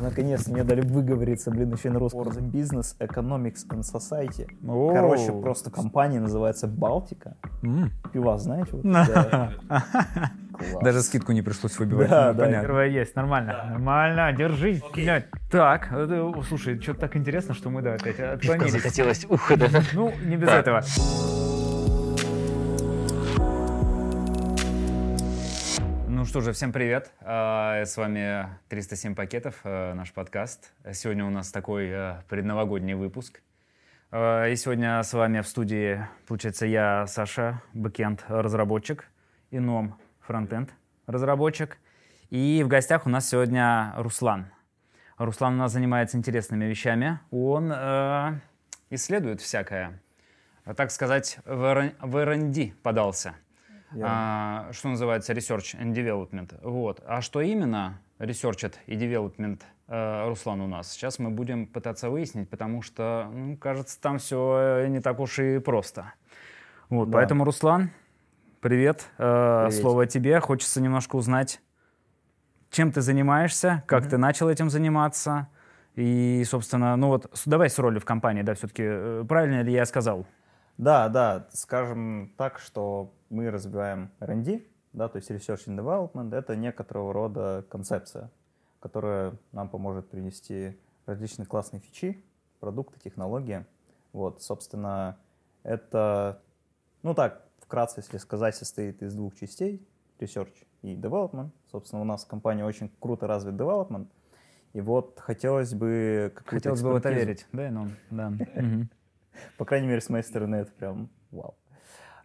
наконец мне дали выговориться, блин, еще и на русском. For Business, Economics and Society. О. Короче, просто компания называется Балтика. М. Пива, знаете? Вот, да. Класс. Даже скидку не пришлось выбивать. Да, ну, да. понятно. Первое есть, нормально. Нормально, держи. блядь. Так, это, слушай, что-то так интересно, что мы, да, опять Пивка отклонились. захотелось. Ух, да. Ну, не без Так. этого. Что же, всем привет. А, С вами 307 пакетов, э, наш подкаст. Сегодня у нас такой э, предновогодний выпуск. А, И сегодня с вами в студии, получается, я, Саша, бэкенд разработчик, и Ном, фронтенд разработчик. И в гостях у нас сегодня Руслан. Руслан у нас занимается интересными вещами. Он э, исследует всякое. Так сказать, в R&D подался. А, что называется Research and Development. Вот. А что именно Research и Development э, Руслан у нас? Сейчас мы будем пытаться выяснить, потому что, ну, кажется, там все не так уж и просто. Вот, Да. поэтому, Руслан, привет. Э, Привет. Слово тебе. Хочется немножко узнать, чем ты занимаешься, как ты начал этим заниматься. И, собственно, ну вот, давай с роли в компании, да, все-таки, правильно ли я сказал? Да, да, скажем так, что мы развиваем R&D, да, то есть Research and Development, это некоторого рода концепция, которая нам поможет принести различные классные фичи, продукты, технологии. Вот, собственно, это, ну так, вкратце, если сказать, состоит из двух частей, Research и Development. Собственно, у нас в компании очень круто развит Development, и вот хотелось бы Хотелось бы в это верить, да, ну, да. По крайней мере, с моей стороны, это прям вау.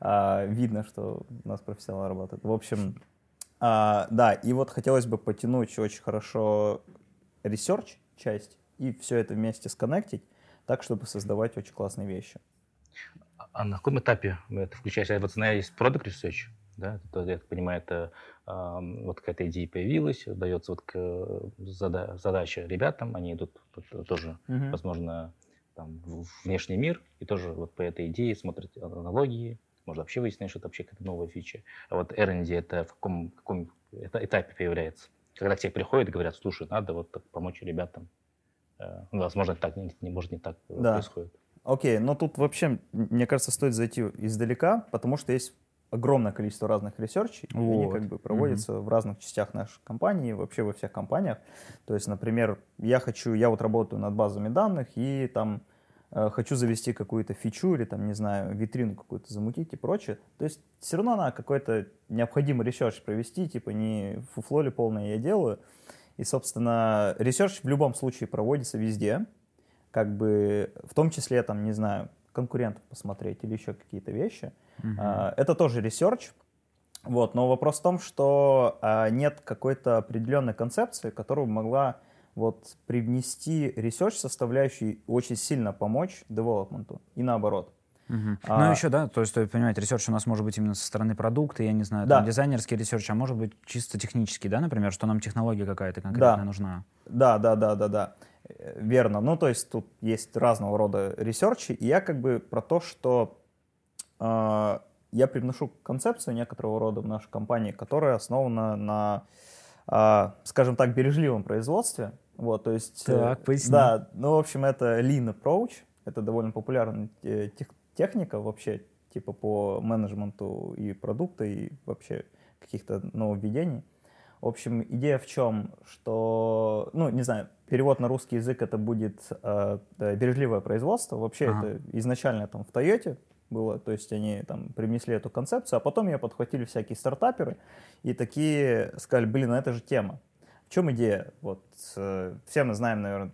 А, видно, что у нас профессионал работает. В общем, а, да, и вот хотелось бы потянуть очень хорошо research часть и все это вместе сконнектить, так, чтобы создавать очень классные вещи. А на каком этапе вы это включаете? Я Вот знаю, есть Product Research, да, это, я так понимаю, это вот какая-то идея появилась, дается вот к, зада- задача ребятам, они идут тоже, Мгм. возможно, там, в внешний мир, и тоже вот по этой идее смотрят аналогии, может вообще выяснить, что это вообще какая-то новая фича. А вот R&D это в каком, каком эта- этапе появляется? Когда к тебе приходят и говорят, слушай, надо вот так помочь ребятам. Э, Ну, возможно, так не, не- может не так э, Да. происходит. Окей, но тут вообще, мне кажется, стоит зайти издалека, потому что есть огромное количество разных research ей, и они Вот. как бы проводятся в разных частях нашей компании, вообще во всех компаниях. То есть, например, я хочу, я вот работаю над базами данных и там хочу завести какую-то фичу или там, не знаю, витрину какую-то замутить и прочее. То есть все равно надо какой-то необходимый research провести, типа не фуфло ли полное я делаю. И, собственно, research в любом случае проводится везде, как бы в том числе, там, не знаю, конкурентов посмотреть или еще какие-то вещи. А, Это тоже research. Вот, но вопрос в том, что а, нет какой-то определенной концепции, которая бы могла вот привнести research составляющую очень сильно помочь development у и наоборот. Мгм. А- Ну, еще, да, то есть, стоит понимать, research у нас может быть именно со стороны продукта, я не знаю, Да. там дизайнерский research, а может быть чисто технический, да, например, что нам технология какая-то конкретная Да. нужна. Да, да, да, да, да. Э, Верно. Ну, то есть тут есть разного рода research и, и я как бы про то, что э, я привношу концепцию некоторого рода в нашу компании, которая основана на, э, скажем так, бережливом производстве. Вот, то есть... э, Так, поясни. Да, ну, в общем, это lean approach, это довольно популярная э, тех- техника вообще, типа по менеджменту и продукта, и вообще каких-то нововведений. В общем, идея в чем, что, ну, не знаю, перевод на русский язык это будет э, бережливое производство. Вообще Ага. это изначально там в Тойоте было, то есть они там привнесли эту концепцию, а потом ее подхватили всякие стартаперы и такие сказали, блин, ну это же тема. Чем идея? Вот э, все мы знаем, наверное,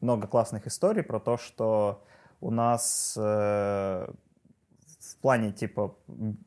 много классных историй про то, что у нас э, в плане типа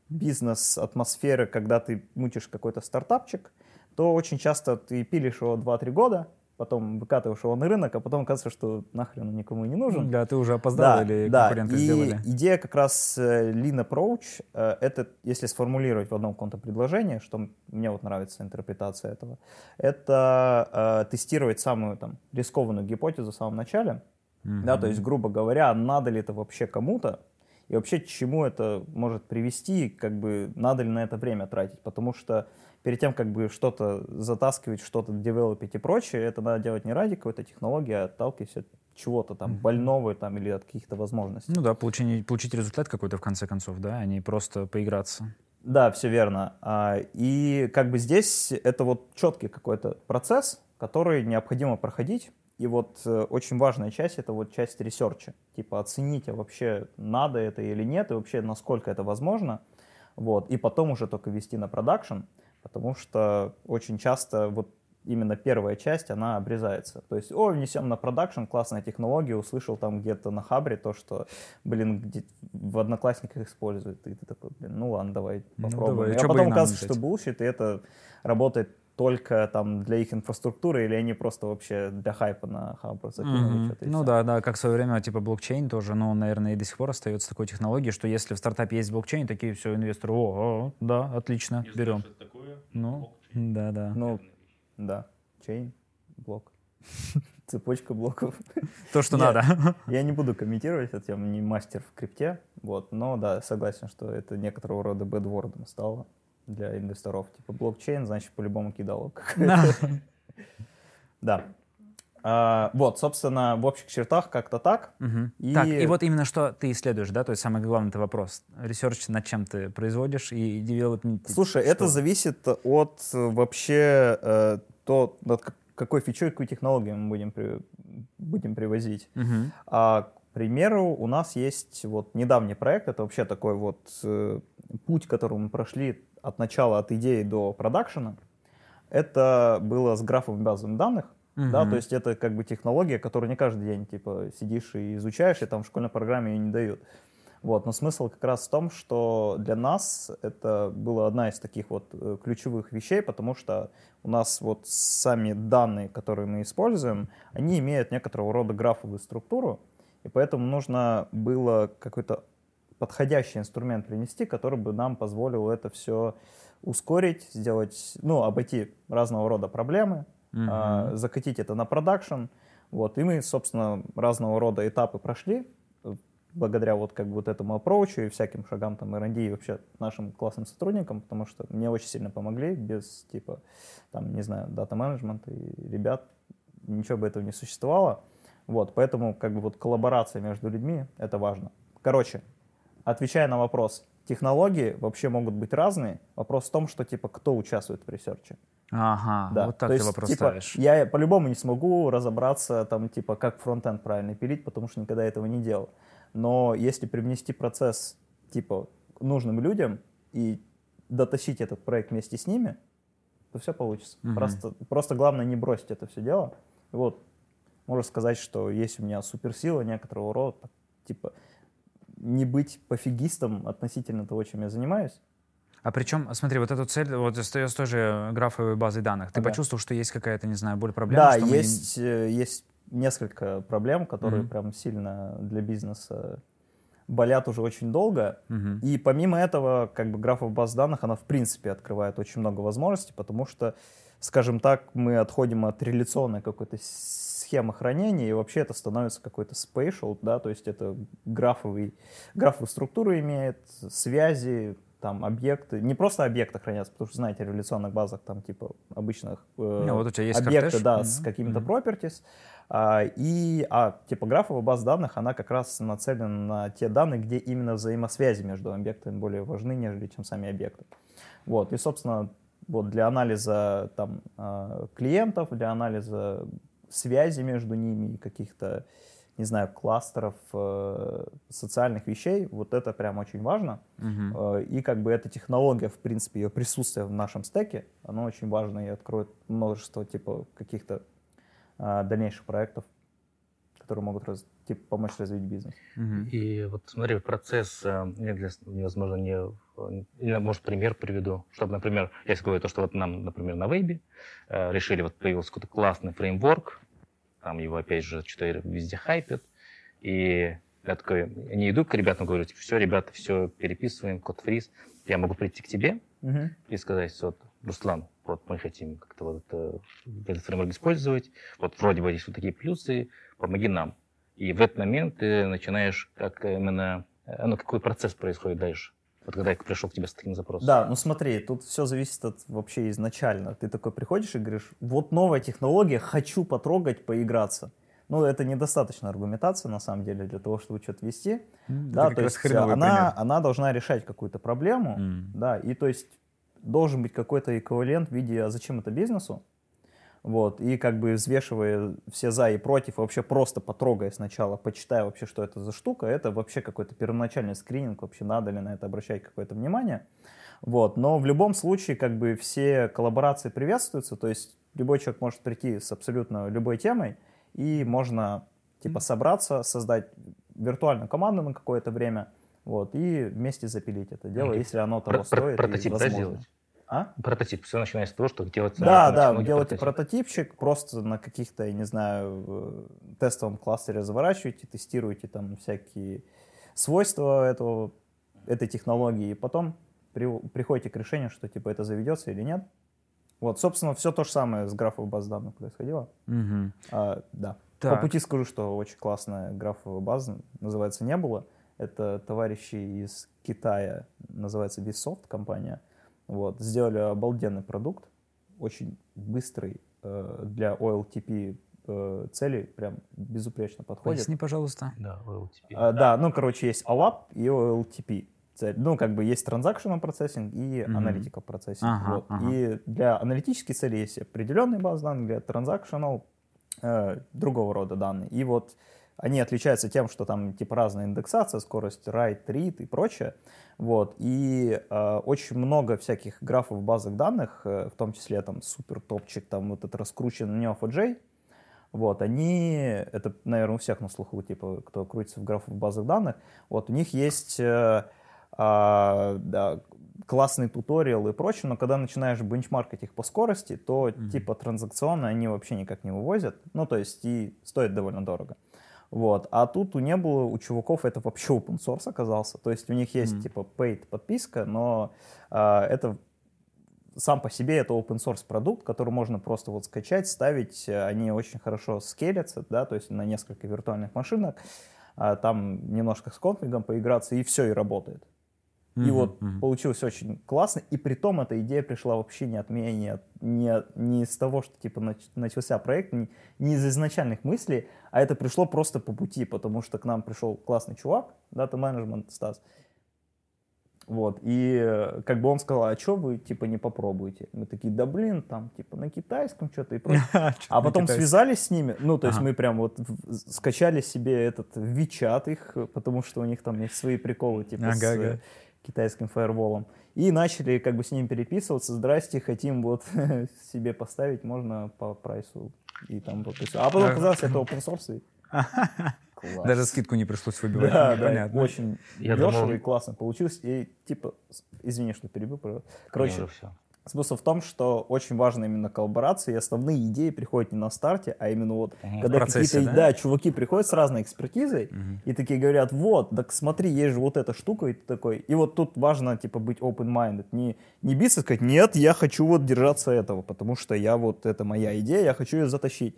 бизнес-атмосферы, когда ты мутишь какой-то стартапчик, то очень часто ты пилишь его 2-3 года, потом выкатываешь его на рынок, а потом оказывается, что нахрен он никому не нужен. Да, ты уже опоздал или конкуренты и сделали? идея как раз э, Lean Approach, э, это, если сформулировать в одном каком-то предложении, что мне вот нравится интерпретация этого, это э, тестировать самую там рискованную гипотезу в самом начале, да, то есть, грубо говоря, надо ли это вообще кому-то, и вообще к чему это может привести, как бы надо ли на это время тратить, потому что перед тем, как бы что-то затаскивать, что-то девелопить и прочее, это надо делать не ради какой-то технологии, а отталкиваясь от чего-то там больного там или от каких-то возможностей. Ну да, получить, получить результат какой-то в конце концов, да, а не просто поиграться. Да, все верно. А, И как бы здесь это вот четкий какой-то процесс, который необходимо проходить. И вот э, очень важная часть это вот часть research а. Типа оценить, а вообще надо это или нет, и вообще насколько это возможно. Вот. И потом уже только вести на production, потому что очень часто вот именно первая часть, она обрезается. То есть, о, внесем на production, классная технология, услышал там где-то на хабре то, что, блин, где в Одноклассниках используют. И ты такой, блин, ну ладно, давай Ну, попробуем. давай, а и потом оказывается, что bullshit, и это работает только там для их инфраструктуры, или они просто вообще для хайпа на хабр закинули Мгм. что-то Ну да, да, как в свое время, типа блокчейн тоже, но, наверное, и до сих пор остается такой технологией, что если в стартапе есть блокчейн, такие все инвесторы, о, о, да, отлично, берем. Ну, да, да. Ну, да, chain, block. Цепочка блоков. То, что Нет. надо. Я не буду комментировать это, я не мастер в крипте, вот, но да, согласен, что это некоторого рода buzzword ом стало для инвесторов. Типа блокчейн, значит, по-любому кидалово. Да. А, Вот, собственно, в общих чертах как-то так. Мгм. И- Так, и вот именно что ты исследуешь, да, то есть самый главный это вопрос. Research над чем ты производишь и development. Слушай, это зависит от э, вообще э, то, над как- какой фичой, какую технологию мы будем, при- будем привозить. Мгм. А, к примеру, у нас есть вот недавний проект, это вообще такой вот э, путь, который мы прошли от начала, от идеи до продакшена. Это было с графовыми базами данных, да, Мгм. то есть это как бы технология, которую не каждый день типа сидишь и изучаешь, и там в школьной программе ее не дают. Вот, но смысл как раз в том, что для нас это была одна из таких вот э, ключевых вещей, потому что у нас вот сами данные, которые мы используем, они имеют некоторого рода графовую структуру, и поэтому нужно было какой-то подходящий инструмент принести, который бы нам позволил это все ускорить, сделать, ну, обойти разного рода проблемы, Мгм. а, закатить это на продакшн. Вот, и мы, собственно, разного рода этапы прошли э, благодаря вот как бы вот этому approach у и всяким шагам там R&D и вообще нашим классным сотрудникам, потому что мне очень сильно помогли без типа там, не знаю, data-management а и ребят, ничего бы этого не существовало. Вот, поэтому как бы вот коллаборация между людьми — это важно. Короче, отвечая на вопрос, технологии вообще могут быть разные. Вопрос в том, что типа кто участвует в research е. Ага, Да. вот так То ты есть, вопрос типа, ставишь. Я по-любому не смогу разобраться, там, типа, как фронтенд правильно пилить, потому что никогда этого не делал. Но если привнести процесс, типа, нужным людям и дотащить этот проект вместе с ними, то все получится. Мгм. Просто, просто главное не бросить это все дело. Вот, можно сказать, что есть у меня суперсила некоторого рода, типа, не быть пофигистом относительно того, чем я занимаюсь. А причем, смотри, вот эту цель, вот с той, же графовой базой данных, ты Ага. почувствовал, что есть какая-то, не знаю, боль, проблема? Да, что мы есть, э, есть несколько проблем, которые Мгм. прям сильно для бизнеса болят уже очень долго. Мгм. И помимо этого, как бы графа баз данных, она в принципе открывает очень много возможностей, потому что, скажем так, мы отходим от реляционной какой-то схемы хранения, и вообще это становится какой-то spatial, да, то есть это графовый, графовую структуру имеет, связи, там, объекты. Не просто объекты хранятся, потому что, знаете, в реляционных базах там, типа, обычных э, Ну, вот у тебя есть объекты, кортеж. да, Мгм. с какими-то Мгм. properties, а, и, а типографовая база данных, она как раз нацелена на те данные, где именно взаимосвязи между объектами более важны, нежели чем сами объекты. Вот, и, собственно, вот для анализа там а, клиентов, для анализа связи между ними, и каких-то, не знаю, кластеров э, социальных вещей, вот это прям очень важно. Мгм. Э, И как бы эта технология, в принципе, ее присутствие в нашем стеке, оно очень важно и откроет множество типа каких-то а, дальнейших проектов, которые могут раз- типа, помочь развить бизнес. Мгм. И вот смотри, процесс, э, я для- невозможно не... в- Или, может, пример приведу. Чтобы, например, я говорю то, что вот нам, например, на вебе э, решили, вот появился какой-то классный фреймворк, там его, опять же, что-то везде хайпят, и я такой, не иду к ребятам, говорю, типа, все, ребята, все, переписываем, код фриз, я могу прийти к тебе и сказать, вот, Руслан, вот мы хотим как-то вот это, этот фреймворк использовать, вот вроде бы есть вот такие плюсы, помоги нам. И в этот момент ты начинаешь как именно Э, Ну, какой процесс происходит дальше? Вот когда я пришел к тебе с таким запросом. Да, ну смотри, тут все зависит от вообще изначально. Ты такой приходишь и говоришь, вот новая технология, хочу потрогать, поиграться. Ну, это недостаточно аргументация, на самом деле, для того, чтобы что-то вести. да, как то есть хреновый она, пример. она должна решать какую-то проблему, М. да, и то есть должен быть какой-то эквивалент в виде, а зачем это бизнесу? Вот, и как бы взвешивая все за и против, вообще просто потрогая сначала, почитая вообще, что это за штука, это вообще какой-то первоначальный скрининг, вообще надо ли на это обращать какое-то внимание. Вот, но в любом случае, как бы все коллаборации приветствуются, то есть любой человек может прийти с абсолютно любой темой, и можно типа собраться, создать виртуальную команду на какое-то время, вот, и вместе запилить это дело, если оно того про- стоит. и прототип, да, сделать? А? Прототип. Все начинается с того, что делается... Да, да, вы делаете прототип. прототипчик, просто на каких-то, я не знаю, э, тестовом кластере заворачиваете, тестируете там всякие свойства этого, этой технологии, и потом при- приходите к решению, что типа это заведется или нет. Вот, собственно, все то же самое с графовой базой данных происходило. Мгм. А, да. Так. По пути скажу, что очень классная графовая база, называется «Не было». Это товарищи из Китая, называется Vsoft компания. Вот, сделали обалденный продукт, очень быстрый э, для OLTP э, целей, прям безупречно подходит. Поясни, пожалуйста. Да, OLTP. А, да, ну, короче, есть OLAP и OLTP. цель. Ну, как бы есть transactional процессинг и Мгм. analytical процессинг. Ага, вот. ага. И для аналитической цели есть определенные базы данных, для transactional э, другого рода данные. И вот они отличаются тем, что там типа разная индексация, скорость write, read и прочее. Вот. И э, очень много всяких графов базах данных, э, в том числе там супер топчик, там вот этот раскрученный Neo4j, вот, они, это, наверное, у всех на слуху, типа, кто крутится в графах базах данных, вот, у них есть э, а, да, классный туториал и прочее, но когда начинаешь бенчмаркать их по скорости, то, типа, транзакционно они вообще никак не вывозят, ну, то есть, и стоит довольно дорого. Вот. А тут у не было, у чуваков это вообще open source оказался. То есть у них есть типа paid подписка, но а, это сам по себе это open source продукт, который можно просто вот скачать, ставить. Э, Они очень хорошо скелятся, да, то есть на несколько виртуальных машинок. А, там немножко с конфигом поиграться, и все, и работает. И Мгм, вот мгм. получилось очень классно, и при том эта идея пришла вообще не от меня, не, от- не, от- не из того, что типа нач- начался проект, не, не из изначальных мыслей, а это пришло просто по пути, потому что к нам пришел классный чувак, дата менеджмент Стас, вот, и э, как бы он сказал, а что вы, типа, не попробуете? Мы такие, да блин, там, типа, на китайском что-то и прочее. А потом связались с ними, ну, то есть мы прям вот скачали себе этот Вичат их, потому что у них там есть свои приколы, типа, э, китайским фаерволом. И начали как бы с ним переписываться, здрасте, хотим вот себе поставить, можно по прайсу. И там вот. А потом оказалось, это open source. класс. Даже скидку не пришлось выбивать. Да, да, понятно. очень Я дешево думал- и классно получилось. И типа, извини, что перебил. пожалуйста. Короче. Смысл в том, что очень важна именно коллаборация, и основные идеи приходят не на старте, а именно вот, Мгм. когда какие-то, да? да? чуваки приходят с разной экспертизой, и такие говорят, вот, так смотри, есть же вот эта штука, и ты такой. И вот тут важно, типа, быть open-minded, не, не биться, сказать, нет, я хочу вот держаться этого, потому что я вот, это моя идея, я хочу ее затащить.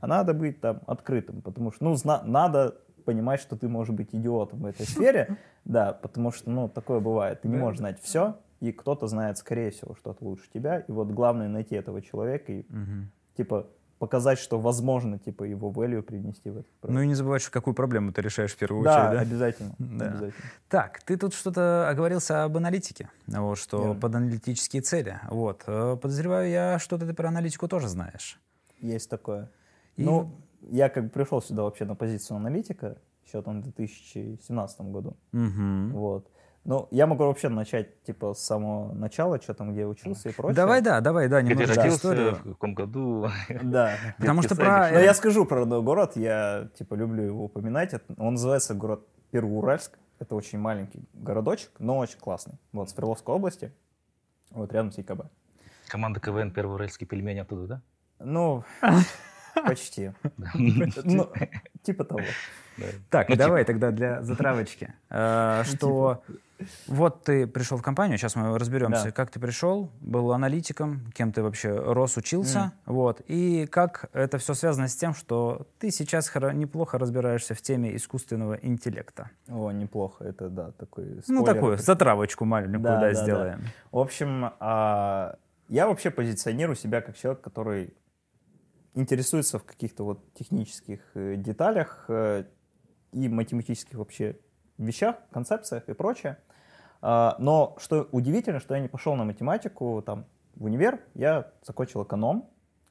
А надо быть там открытым, потому что, ну, зна- надо понимать, что ты можешь быть идиотом в этой сфере, да, потому что, ну, такое бывает. Ты не можешь знать все, и кто-то знает, скорее всего, что-то лучше тебя. И вот главное найти этого человека и, Мгм. типа, показать, что возможно, типа, его value привнести в этот проект. Ну и не забывай, что какую проблему ты решаешь в первую да, очередь, да? обязательно. Да. обязательно. Так, ты тут что-то оговорился об аналитике, вот, что Верно. под аналитические цели. Вот. Э, Подозреваю я, что ты про аналитику тоже знаешь. Есть такое. И- Ну, я как бы пришел сюда вообще на позицию аналитика, еще там в 2017 году. Мгм. Вот. Ну, я могу вообще начать, типа, с самого начала, что там, где я учился и прочее. Давай, да, давай, да, Где немножко родился, историю. в каком году? Да. Потому что про-. Но я скажу про родной город, я типа люблю его упоминать. Он называется город Первоуральск. Это очень маленький городочек, но очень классный. Вот, Свердловской области, вот рядом с ИКБ. Команда КВН Первый Уральский пельмень оттуда, да? Ну, почти. Да. Ну, типа того. Так, Ну, давай тогда для затравочки. Э, Что Вот ты пришел в компанию, сейчас мы разберемся, Да. как ты пришел, был аналитиком, кем ты вообще рос, учился, вот, и как это все связано с тем, что ты сейчас неплохо разбираешься в теме искусственного интеллекта. О, неплохо, это да, такой Ну, спойлер. такую затравочку маленькую, Да, да, да, да. сделаем. В общем, а, я вообще позиционирую себя как человек, который интересуется в каких-то вот технических э, деталях э, и математических вообще вещах, концепциях и прочее. А, Но что удивительно, что я не пошел на математику там в универ, я закончил эконом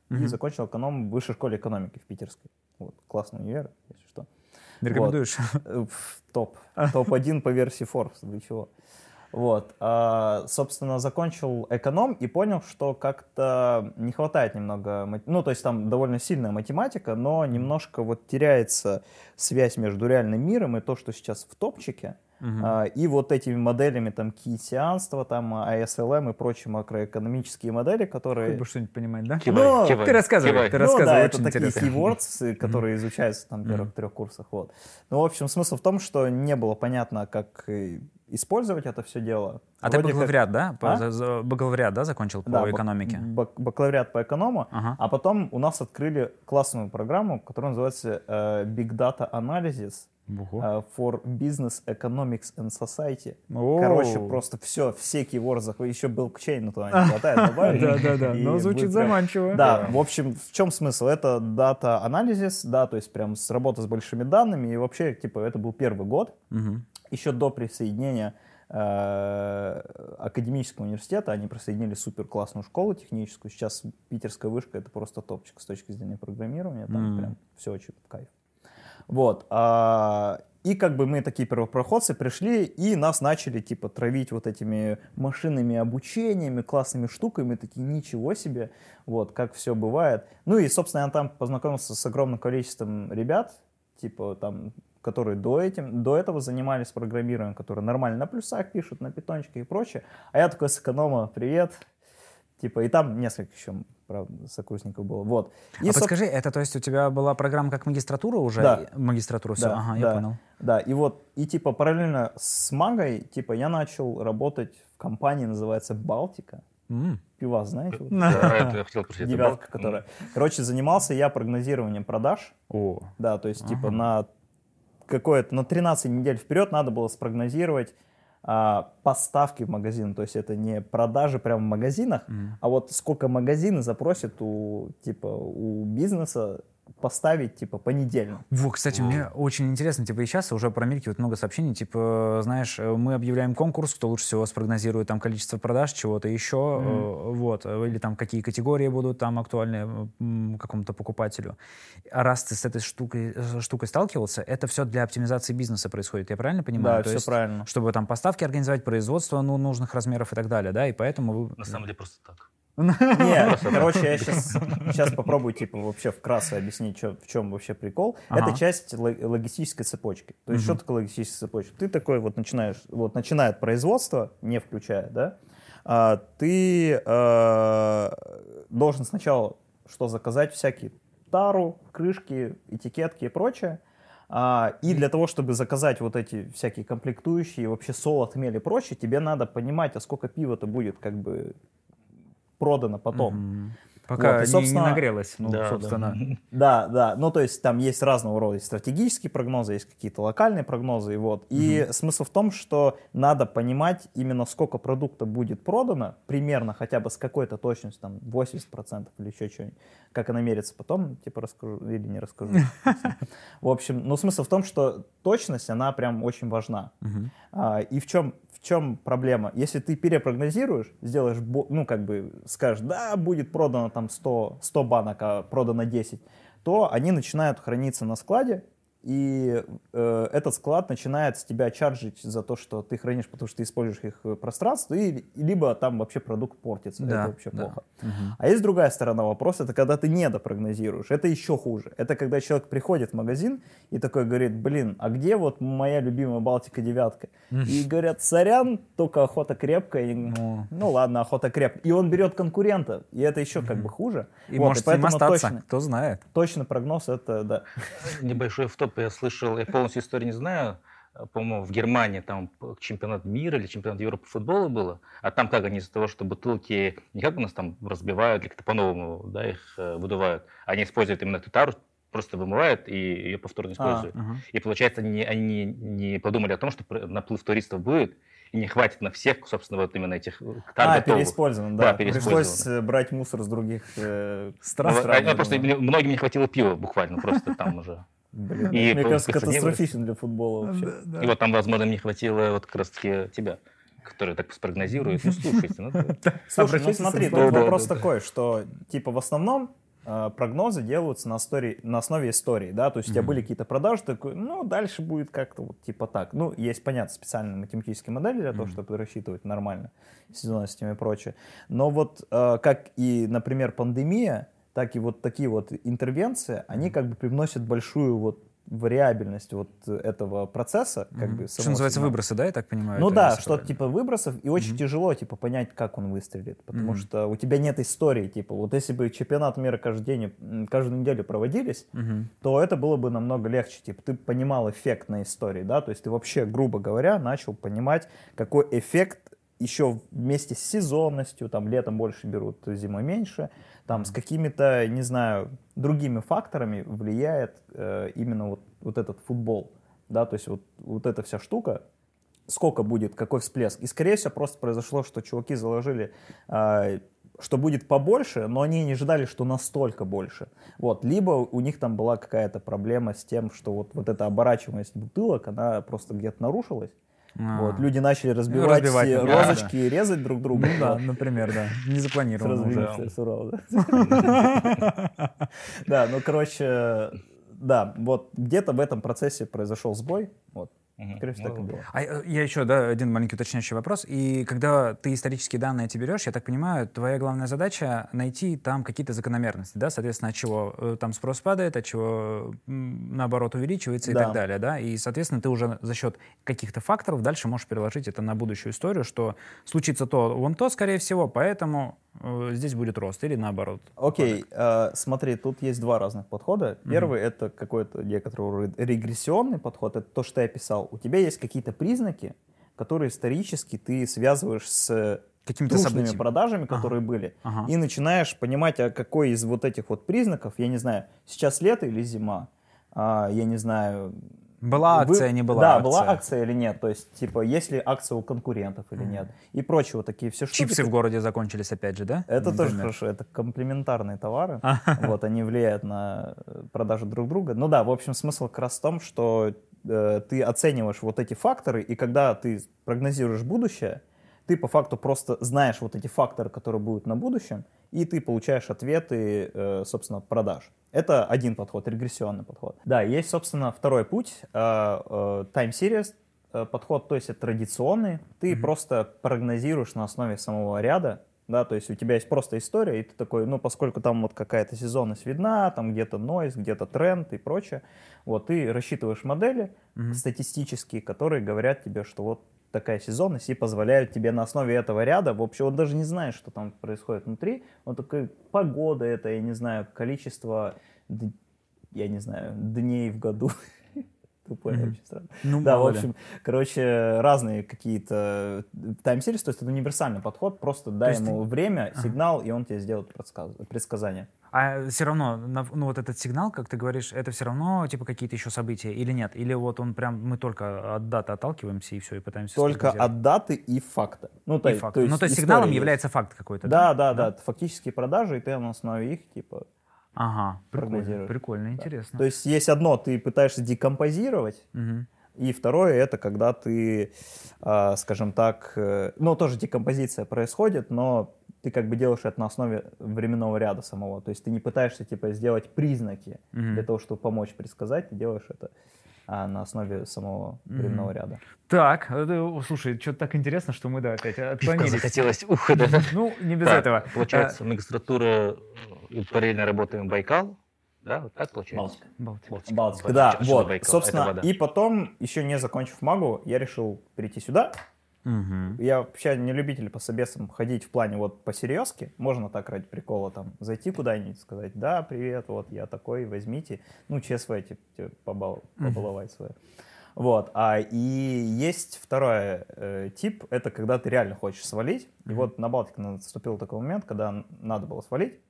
и Мгм. закончил эконом в высшей школе экономики в Питерской. Вот, классный универ, если что. Рекомендуешь? Э, пф, Топ. Топ-1 по версии Forbes. Вы чего? Вот. а, собственно, закончил эконом и понял, что как-то не хватает немного... Ну, то есть там довольно сильная математика, но немножко вот теряется связь между реальным миром и то, что сейчас в топчике, А, и вот этими моделями там кейсианства, там ASLM и прочие макроэкономические модели, которые... Хоть бы что-нибудь понимать, да? Кивай, Ну, кивай, ты рассказывай, кивай. ты ну рассказывай, да, очень это такие интересно. keywords, э, которые изучаются там в первых трех курсах. Вот. Ну, в общем, смысл в том, что не было понятно, как э, использовать это все дело. А ты Вроде как- бакалавриат, да? По- А? Бакалавриат, да, закончил по Да, экономике? бак- бакалавриат по эконому, Ага. а потом у нас открыли классную программу, которая называется э, Big Data Analysis Ого. э, for Business Economics and Society. Короче, просто все, все keywords, еще блокчейн туда не хватает добавить. Да-да-да, но звучит заманчиво. Да, в общем, в чем смысл? Это дата анализис, да, то есть прям с работы с большими данными, и вообще, типа, это был первый год, еще до присоединения э, академического университета, они присоединили супер классную школу техническую, сейчас питерская вышка это просто топчик с точки зрения программирования, там прям все очень кайф. Вот. а, и как бы мы такие первопроходцы пришли, и нас начали типа травить вот этими машинными обучениями, классными штуками, такие ничего себе, вот, как все бывает. Ну и, собственно, я там познакомился с огромным количеством ребят, типа там, которые до, этим, до этого занимались программированием, которые нормально на плюсах пишут, на питончиках и прочее. А я такой с эконома, привет. Типа, и там несколько еще, правда, сокурсников было. Вот. И, а соб- подскажи, это то есть у тебя была программа как магистратура уже? Да. Магистратура, все, Да, ага, я да. понял. Да, и вот, и типа параллельно с магой, типа я начал работать в компании, называется Балтика. М. Пива, знаете? вот? Да, это я хотел спросить. Девятка, которая. Короче, занимался я прогнозированием продаж. О, Да, то есть, типа, на какое-то, на 13 недель вперед надо было спрогнозировать а, поставки в магазин. То есть это не продажи прямо в магазинах, Мгм. а вот сколько магазины запросят у, типа, у бизнеса поставить, типа, понедельно. Во, кстати, мне очень интересно, типа, и сейчас уже промелькивает много сообщений, типа, знаешь, э, мы объявляем конкурс, кто лучше всего спрогнозирует там количество продаж, чего-то еще, э, вот, э, или там какие категории будут там актуальны какому-то покупателю. А раз ты с этой штукой, штукой сталкивался, это все для оптимизации бизнеса происходит, я правильно понимаю? Да, То все есть, правильно. Чтобы там поставки организовать, производство ну, нужных размеров и так далее, да, и поэтому вы... На самом деле просто так. Не, короче, я сейчас, сейчас попробую, типа, вообще вкратце объяснить, чё- в чем вообще прикол. Ага. Это часть лог- логистической цепочки. То есть, что такое логистическая цепочка? Ты такой вот начинаешь, вот начинает производство, не включая, да, а, ты э, должен сначала что заказать? Всякие тару, крышки, этикетки и прочее. А, и для того, чтобы заказать вот эти всякие комплектующие, вообще солод, хмель и прочее, тебе надо понимать, а сколько пива-то будет как бы продано потом. Мгм. Пока Вот, не- собственно, не, нагрелось, ну, Да, да. собственно. Да, да, ну то есть там есть разного рода стратегические прогнозы, есть какие-то локальные прогнозы, и вот. И смысл в том, что надо понимать именно сколько продукта будет продано, примерно хотя бы с какой-то точностью, там 80% или еще что-нибудь, как она мерится потом, типа расскажу или не расскажу. В общем, ну смысл в том, что точность, она прям очень важна. А, и в чем, в чем проблема? Если ты перепрогнозируешь, сделаешь, ну, как бы скажешь, да, будет продано там 100, 100 банок, а продано 10, то они начинают храниться на складе, и э, этот склад начинает с тебя чаржить за то, что ты хранишь, потому что ты используешь их э, пространство, и, либо там вообще продукт портится. Да, это вообще да. плохо. Мгм. А есть другая сторона вопроса, это когда ты недопрогнозируешь. Это еще хуже. Это когда человек приходит в магазин и такой говорит, блин, а где вот моя любимая Балтика девятка? И говорят, сорян, только охота крепкая. И, Ну. ну ладно, охота крепкая. И он берет конкурента, и это еще как бы хуже. И Вот, может с ним поэтому остаться, точно, кто знает. точно прогноз это, да. Небольшой втоп, я слышал, я полностью историю не знаю, по-моему, в Германии там чемпионат мира или чемпионат Европы футбола было, а там как они из-за того, что бутылки не как у нас там разбивают или как-то по-новому, да, их э, выдувают, они используют именно эту тару, просто вымывают и ее повторно используют. А, ага. И получается, они, они не подумали о том, что наплыв туристов будет, и не хватит на всех, собственно, вот именно этих э, тар А, готовых. переиспользован, да. Да, переиспользован. Пришлось э, брать мусор с других э, Стран. Ну, стран, а- а просто многим не хватило пива буквально, просто там уже. Блин, И мне кажется, катастрофично для футбола вообще. И вот там, возможно, мне хватило вот как раз-таки тебя, который так спрогнозирует. Ну, слушайте, ну, да. Слушай, ну смотри, тут Да, вопрос да, да. такой, что типа в основном э, прогнозы делаются на, истории, на основе истории, да, то есть у тебя были какие-то продажи, такой, ну, дальше будет как-то вот типа так. Ну, есть, понятно, специальные математические модели для того, чтобы рассчитывать нормально сезонностями и прочее. Но вот э, как и, например, пандемия, так и вот такие вот интервенции, они как бы привносят большую вот вариабельность вот этого процесса, как бы Что называется выбросы, да, я так понимаю? Ну да, если что правильно? типа выбросов, и очень Мгм. тяжело типа понять, как он выстрелит, потому Мгм. что у тебя нет истории, типа вот если бы чемпионат мира каждый день, каждую неделю проводились, Мгм. то это было бы намного легче, типа ты понимал эффект на истории, да, то есть ты вообще, грубо говоря, начал понимать, какой эффект еще вместе с сезонностью, там летом больше берут, зимой меньше, там с какими-то, не знаю, другими факторами влияет э, именно вот, вот этот футбол, да, то есть вот, вот эта вся штука, сколько будет, какой всплеск. И, скорее всего, просто произошло, что чуваки заложили, а, что будет побольше, но они не ожидали, что настолько больше. Вот. Либо у них там была какая-то проблема с тем, что вот, вот эта оборачиваемость бутылок, она просто где-то нарушилась. А. Вот. Люди начали разбивать разбивать, э, да, розочки и резать друг друга. Ну да, например, да. Не запланировано уже. да? Да, ну, короче, да, вот где-то в этом процессе произошел сбой. Вот, Мгм. скорее всего, так и Ну, было. А э, я еще, да, один маленький уточняющий вопрос. И когда ты исторические данные эти берешь, я так понимаю, твоя главная задача найти там какие-то закономерности, да, соответственно, от чего э, там спрос падает, от чего наоборот увеличивается и Да. так далее, да. И, соответственно, ты уже за счет каких-то факторов дальше можешь переложить это на будущую историю, что случится то, вон то, скорее всего, поэтому здесь будет рост или наоборот. Окей, э, смотри, тут есть два разных подхода. Первый это какой-то некоторый регрессионный подход, это то, что я писал. У тебя есть какие-то признаки, которые исторически ты связываешь с Какими-то событиями. продажами, которые были, Ага. и начинаешь понимать, а какой из вот этих вот признаков, я не знаю, сейчас лето или зима, а, я не знаю, Была вы- акция, не была да, акция. была акция или нет, то есть, типа, есть ли акция у конкурентов или нет, и прочие вот такие все штуки. Чипсы в городе закончились опять же, да? Это тоже Например. хорошо, это комплементарные товары, вот, они влияют на э, продажу друг друга. Ну да, в общем, смысл как раз в том, что э, ты оцениваешь вот эти факторы, и когда ты прогнозируешь будущее, ты по факту просто знаешь вот эти факторы, которые будут на будущем, и ты получаешь ответы, э, собственно, продаж. Это один подход, регрессионный подход. Да, есть, собственно, второй путь, э, э, time series э, подход, то есть это традиционный. Ты просто прогнозируешь на основе самого ряда, да, то есть у тебя есть просто история, и ты такой, ну, поскольку там вот какая-то сезонность видна, там где-то нойз, где-то тренд и прочее, вот, ты рассчитываешь модели статистические, которые говорят тебе, что вот такая сезонность и позволяют тебе на основе этого ряда, в общем, он даже не знает, что там происходит внутри, он такой, погода это, я не знаю, количество, я не знаю, дней в году, Тупое вообще странно. Ну, Да, в общем, короче, разные какие-то тайм-серии, то есть это универсальный подход, просто дай есть ему время, сигнал, и он тебе сделает предсказ- предсказание. А все равно, ну вот этот сигнал, как ты говоришь, это все равно типа какие-то еще события или нет? Или вот он прям, мы только от даты отталкиваемся и все, и пытаемся... Только от даты и факта. Ну, то, И факт. то есть ну, то есть сигналом есть. является факт какой-то, Да, да, да, это фактические продажи, и ты на основе их, типа... Ага, прикольно, прикольно, интересно. То есть есть одно, ты пытаешься декомпозировать, Мгм. и второе, это когда ты, а, скажем так, э, ну, тоже декомпозиция происходит, но ты как бы делаешь это на основе временного ряда самого. То есть ты не пытаешься, типа, сделать признаки Мгм. для того, чтобы помочь предсказать, ты делаешь это а, на основе самого временного ряда. Так, это, слушай, что-то так интересно, что мы, да, опять Пивка отклонились. захотелось. Ух, да. Ну, не без Так, этого. Получается, магистратура, и параллельно работаем Байкал, да, вот так получается? А, Балтика. Балтика. Балтика, да, вот, собственно, и потом, еще не закончив магу, я решил перейти сюда. Мгм. Я вообще не любитель по собесам ходить в плане вот по серьезке. Можно так ради прикола там зайти куда-нибудь, сказать, да, привет, вот я такой, возьмите. Ну, ЧСВ, типа, побал, побаловать свое. Вот. А, и есть второй э, тип, это когда ты реально хочешь свалить. И вот на Балтике наступил такой момент, когда надо было свалить.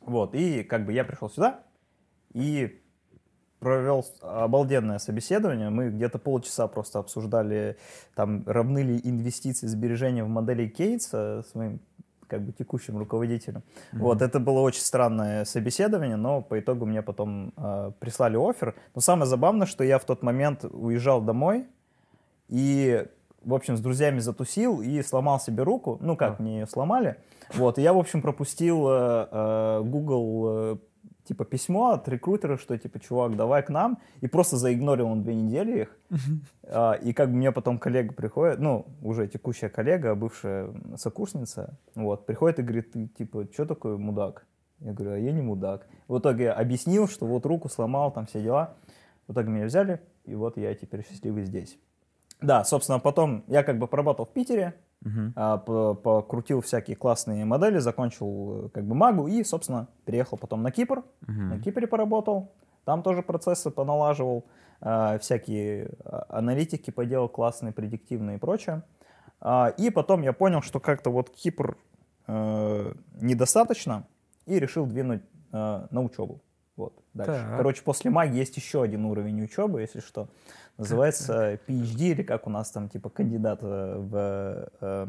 Вот. И как бы я пришел сюда и провел обалденное собеседование. Мы где-то полчаса просто обсуждали, там, равны ли инвестиции, сбережения в модели Кейтса с моим как бы текущим руководителем. Mm-hmm. Вот, это было очень странное собеседование, но по итогу мне потом э, прислали офер. Но самое забавное, что я в тот момент уезжал домой и, в общем, с друзьями затусил и сломал себе руку. Ну, как, oh. мне ее сломали. Вот, и я, в общем, пропустил э, э, Google э, типа письмо от рекрутера, что типа, чувак, давай к нам, и просто заигнорил он две недели их. А, и как бы мне потом коллега приходит, ну, уже текущая коллега, бывшая сокурсница, вот, приходит и говорит, ты типа, что такое мудак? Я говорю, а я не мудак. В итоге объяснил, что вот руку сломал, там все дела. В итоге меня взяли, и вот я теперь счастливый здесь. Да, собственно, потом я как бы поработал в Питере, Uh-huh. покрутил всякие классные модели, закончил э, как бы магу и, собственно, переехал потом на Кипр. Uh-huh. На Кипре поработал, там тоже процессы поналаживал, а, всякие а, аналитики поделал классные, предиктивные и прочее. И потом я понял, что как-то вот Кипр э, недостаточно и решил двинуть э, на учебу. Вот, дальше. Так. Короче, после маги есть еще один уровень учебы, если что. Называется PhD, или как у нас там, типа, кандидат в э,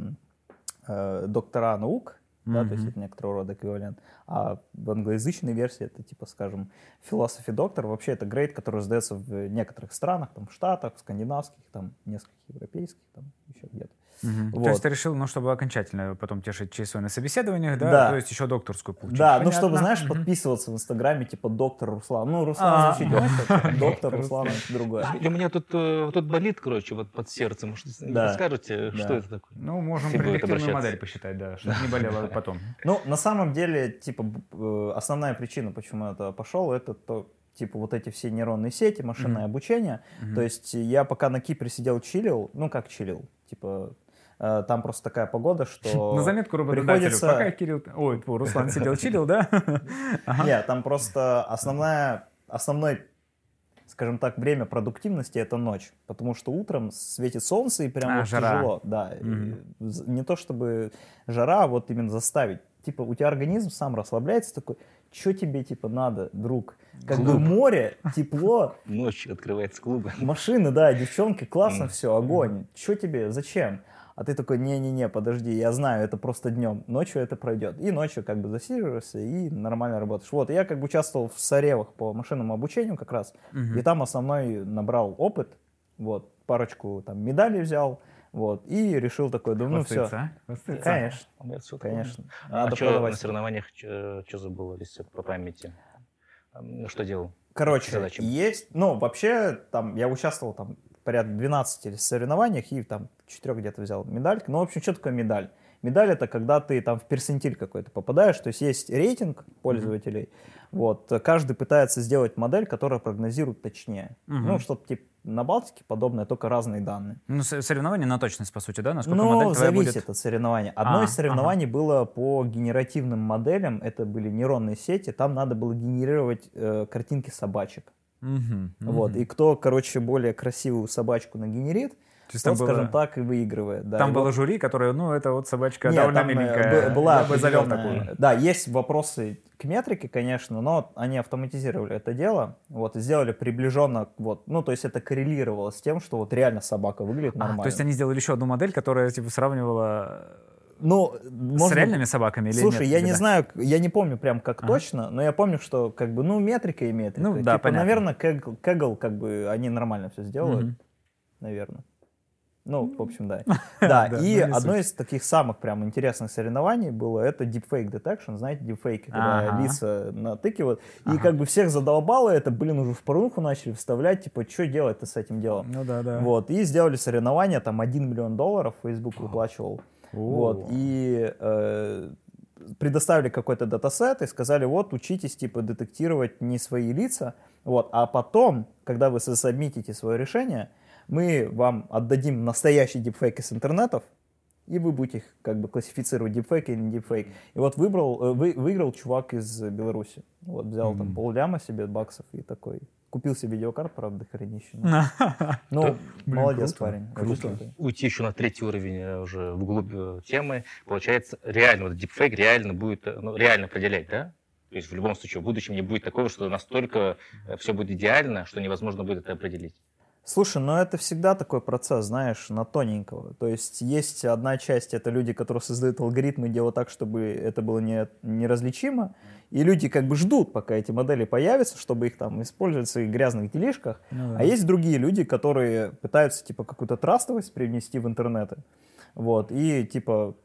э, доктора наук. Mm-hmm. Да, то есть это некоторого рода эквивалент. А в англоязычной версии это, типа, скажем, philosophy доктор. Вообще это грейд, который сдается в некоторых странах, там, в Штатах, в скандинавских, там, нескольких европейских, там, еще где-то. Угу. Вот. То есть ты решил, ну, чтобы окончательно потом тешить ЧСВ на собеседованиях, да? да? То есть еще докторскую получить. Да, Понятно. ну, чтобы, знаешь, угу. подписываться в Инстаграме, типа, доктор Руслан. Ну, Руслан а, звучит доктор, доктор Руслан это другое. У меня тут, э, тут болит, короче, вот под сердцем. Да. Скажете, что это такое? Ну, можем предиктивную модель посчитать, да, чтобы не болело потом. Ну, на самом деле, типа, э, основная причина, почему это пошел, это то, типа вот эти все нейронные сети, машинное mm-hmm. обучение. Mm-hmm. То есть я пока на Кипре сидел чилил, ну как чилил, типа Э, там просто такая погода, что... На заметку работодателю, приходится... пока Кирилл... Ой, Руслан сидел, чилил, да? Нет, там просто основная, основной скажем так, время продуктивности это ночь, потому что утром светит солнце и прям а, вот жара. тяжело, да, mm-hmm. не то чтобы жара, а вот именно заставить, типа у тебя организм сам расслабляется такой, что тебе типа надо, друг, как Клуб. бы море, тепло, ночь открывается клубы, машины, да, девчонки, классно mm-hmm. все, огонь, что тебе, зачем? А ты такой, не-не-не, подожди, я знаю, это просто днем, ночью это пройдет. И ночью как бы засиживаешься и нормально работаешь. Вот, я как бы участвовал в Саревах по машинному обучению как раз, угу. и там основной набрал опыт, вот, парочку там медалей взял, вот, и решил такой, думаю, ну все. А? Конечно, конечно. А, а что на соревнованиях, что забыл, если по памяти? Что делал? Короче, есть, ну, вообще, там, я участвовал там порядка 12 соревнованиях и там 4 где-то взял медальки. Ну, в общем, что такое медаль? Медаль это когда ты там в персентиль какой-то попадаешь, то есть есть рейтинг пользователей, mm-hmm. вот, каждый пытается сделать модель, которая прогнозирует точнее. Mm-hmm. Ну, что-то типа на Балтике подобное, только разные данные. Ну, соревнования на точность, по сути, да? Насколько ну, модель зависит будет... от соревнований. Одно а, из соревнований ага. было по генеративным моделям, это были нейронные сети, там надо было генерировать э, картинки собачек. Угу, угу. Вот, и кто, короче, более красивую собачку нагенерит, то есть там было... скажем так, и выигрывает. Да. Там и было вот... жюри, которое, ну, это вот собачка Нет, довольно там, э, миленькая. Была Я бы завел такую. Да, есть вопросы к метрике, конечно, но они автоматизировали это дело, вот, и сделали приближенно, вот, ну, то есть это коррелировало с тем, что вот реально собака выглядит нормально. А, то есть они сделали еще одну модель, которая, типа, сравнивала ну, можно... С реальными собаками или Слушай, нет? я не да? знаю, я не помню прям как ага. точно, но я помню, что как бы, ну, метрика и метрика. Ну, да, типа, понятно. наверное, Kaggle, как бы, они нормально все сделают, угу. наверное. Ну, в общем, да. Да, и одно из таких самых прям интересных соревнований было это deepfake detection, знаете, deepfake, когда лица натыкивают. И как бы всех задолбало это, блин, уже в порнуху начали вставлять, типа, что делать-то с этим делом? Ну да, да. Вот, и сделали соревнование, там 1 миллион долларов Facebook выплачивал. Вот, и э, предоставили какой-то датасет и сказали, вот, учитесь, типа, детектировать не свои лица, вот, а потом, когда вы сабмитите свое решение, мы вам отдадим настоящий дипфейк из интернетов, и вы будете их как бы классифицировать дипфейк или не дипфейк. И вот выбрал, э, вы, выиграл чувак из Беларуси. Вот взял mm-hmm. там полляма себе баксов и такой, Купил себе видеокарт, правда, хренище. но- Ну, молодец парень. Уйти еще на третий уровень э, уже вглубь э, темы. Получается, реально, вот дипфейк реально будет, э, ну, реально определять, да? То есть в любом случае в будущем не будет такого, что настолько все будет идеально, что невозможно будет это определить. Слушай, ну это всегда такой процесс, знаешь, на тоненького. То есть есть одна часть, это люди, которые создают алгоритмы, делают так, чтобы это было не, неразличимо. И люди как бы ждут, пока эти модели появятся, чтобы их там использовать в своих грязных делишках. Ну да. А есть другие люди, которые пытаются типа какую-то трастовость привнести в интернеты. Вот, и типа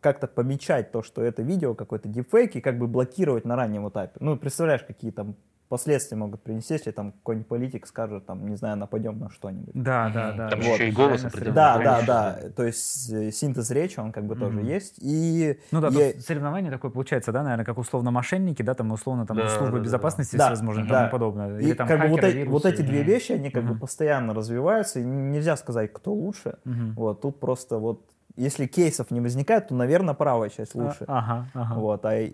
как-то помечать то, что это видео какой-то дипфейк, и как бы блокировать на раннем этапе. Ну, представляешь, какие там последствия могут принести, если там какой-нибудь политик скажет, там, не знаю, нападем на что-нибудь. Да, да, да. Там Вот, еще и голос определенный. Да, да, да. То есть э, синтез речи, он как бы тоже Мгм. есть. И Ну да, я- соревнование такое получается, да, наверное, как условно мошенники, да, там условно там Да, служба да, да, безопасности да. всевозможные и Да. тому подобное. и Или там как бы вот, хакеры, эти, вот вирусы. эти две вещи, они как бы Мгм. постоянно развиваются, и нельзя сказать, кто лучше. Мгм. Вот, тут просто вот, если кейсов не возникает, то, наверное, правая часть лучше. А, Ага, ага. Вот, а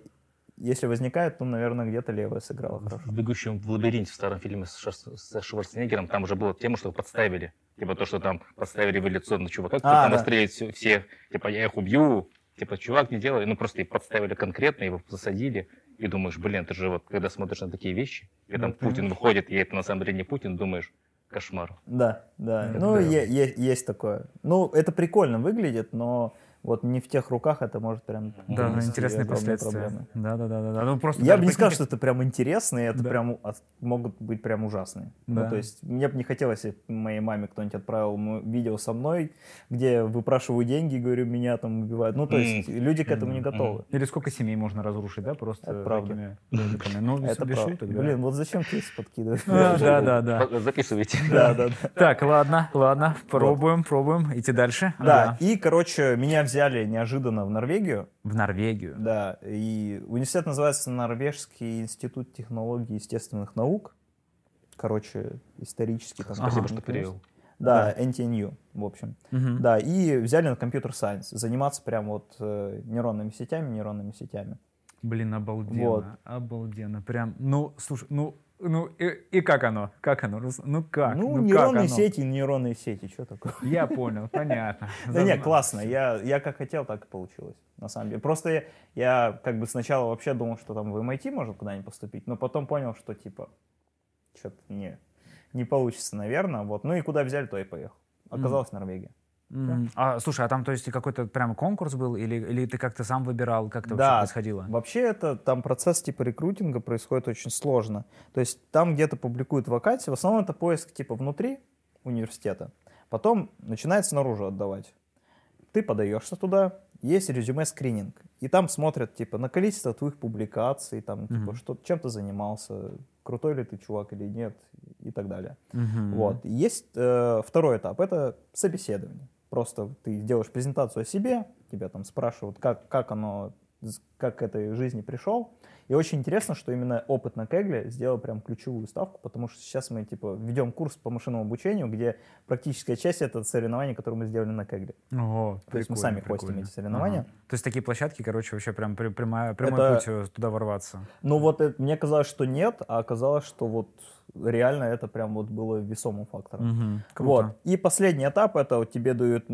если возникает, то, наверное, где-то левая сыграла хорошо. В «Бегущем в лабиринте» в старом фильме с, Шварц- с Шварценеггером там уже была тема, что подставили. Типа то, что там подставили эволюционно чувака, кто А, там да. расстрелять всё- всех. Типа я их убью. Типа чувак не делай. Ну просто их подставили конкретно, его засадили. И думаешь, блин, ты же вот когда смотришь на такие вещи, когда там Путин выходит, и это на самом деле не Путин, думаешь, кошмар. Да, да. Это ну, да. е- е- есть такое. Ну, это прикольно выглядит, но вот не в тех руках это может прям... Да, ну, интересные последствия. проблемы. Да, да, да, да, да. Ну просто Я бы не сказал, что это прям интересно, и это Да. прям от- могут быть прям ужасные. Да. Ну, то есть мне бы не хотелось, если моей маме кто-нибудь отправил видео со мной, где я выпрашиваю деньги, говорю, меня там убивают. Ну, то есть люди к этому не Мгм. готовы. Или сколько семей можно разрушить, да, просто Это правда. такими. Ну, Это без правда. шуток, да. Блин, вот зачем кейс подкидывать? А, Да, да, да. Записывайте. Да, да, да. Так, ладно, ладно, пробуем, пробуем, идти дальше. Да, и, короче, меня взяли неожиданно в Норвегию. В Норвегию. Да, и университет называется Норвежский институт технологий и естественных наук. Короче, исторический. Там, Спасибо, какой-то что перевел. Да, NTNU, в общем. Мгм. Да, и взяли на компьютер сайенс заниматься прям вот э, нейронными сетями, нейронными сетями. Блин, обалденно, Вот. обалденно. Прям, ну, слушай, ну, ну и, и как оно? Как оно? Ну как? ну, как нейронные оно? сети, нейронные сети, что такое? Я понял, понятно. Да не, Зазна- классно. Я, я как хотел, так и получилось. На самом деле. Просто я, я как бы сначала вообще думал, что там в MIT можно куда-нибудь поступить, но потом понял, что типа что-то не, не получится, наверное. Вот. Ну и куда взяли, то и поехал. Оказалось Норвегия. Мгм. А, слушай, а там, то есть, какой-то прям конкурс был, или, или ты как-то сам выбирал, как это Да. вообще происходило? Вообще это там процесс типа рекрутинга происходит очень сложно. То есть там где-то публикуют вакансии, в основном это поиск типа внутри университета. Потом начинает снаружи отдавать. Ты подаешься туда, есть резюме скрининг. И там смотрят типа на количество твоих публикаций, там типа Мгм. что, чем ты занимался, крутой ли ты чувак или нет и так далее. Мгм. Вот. Есть э, второй этап, это собеседование. Просто ты делаешь презентацию о себе, тебя там спрашивают, как, как оно, как к этой жизни пришел. И очень интересно, что именно опыт на Кегле сделал прям ключевую ставку, потому что сейчас мы типа ведем курс по машинному обучению, где практическая часть это соревнования, которые мы сделали на Кегле. Ого, То есть мы прикольно, сами хостим прикольно. эти соревнования. Ага. То есть такие площадки, короче, вообще прям прямая, прямой Это- путь э, туда ворваться. Ну вот это- мне казалось, что нет, а оказалось, что вот реально это прям вот было весомым фактором. Круто. Вот. И последний этап это вот тебе дают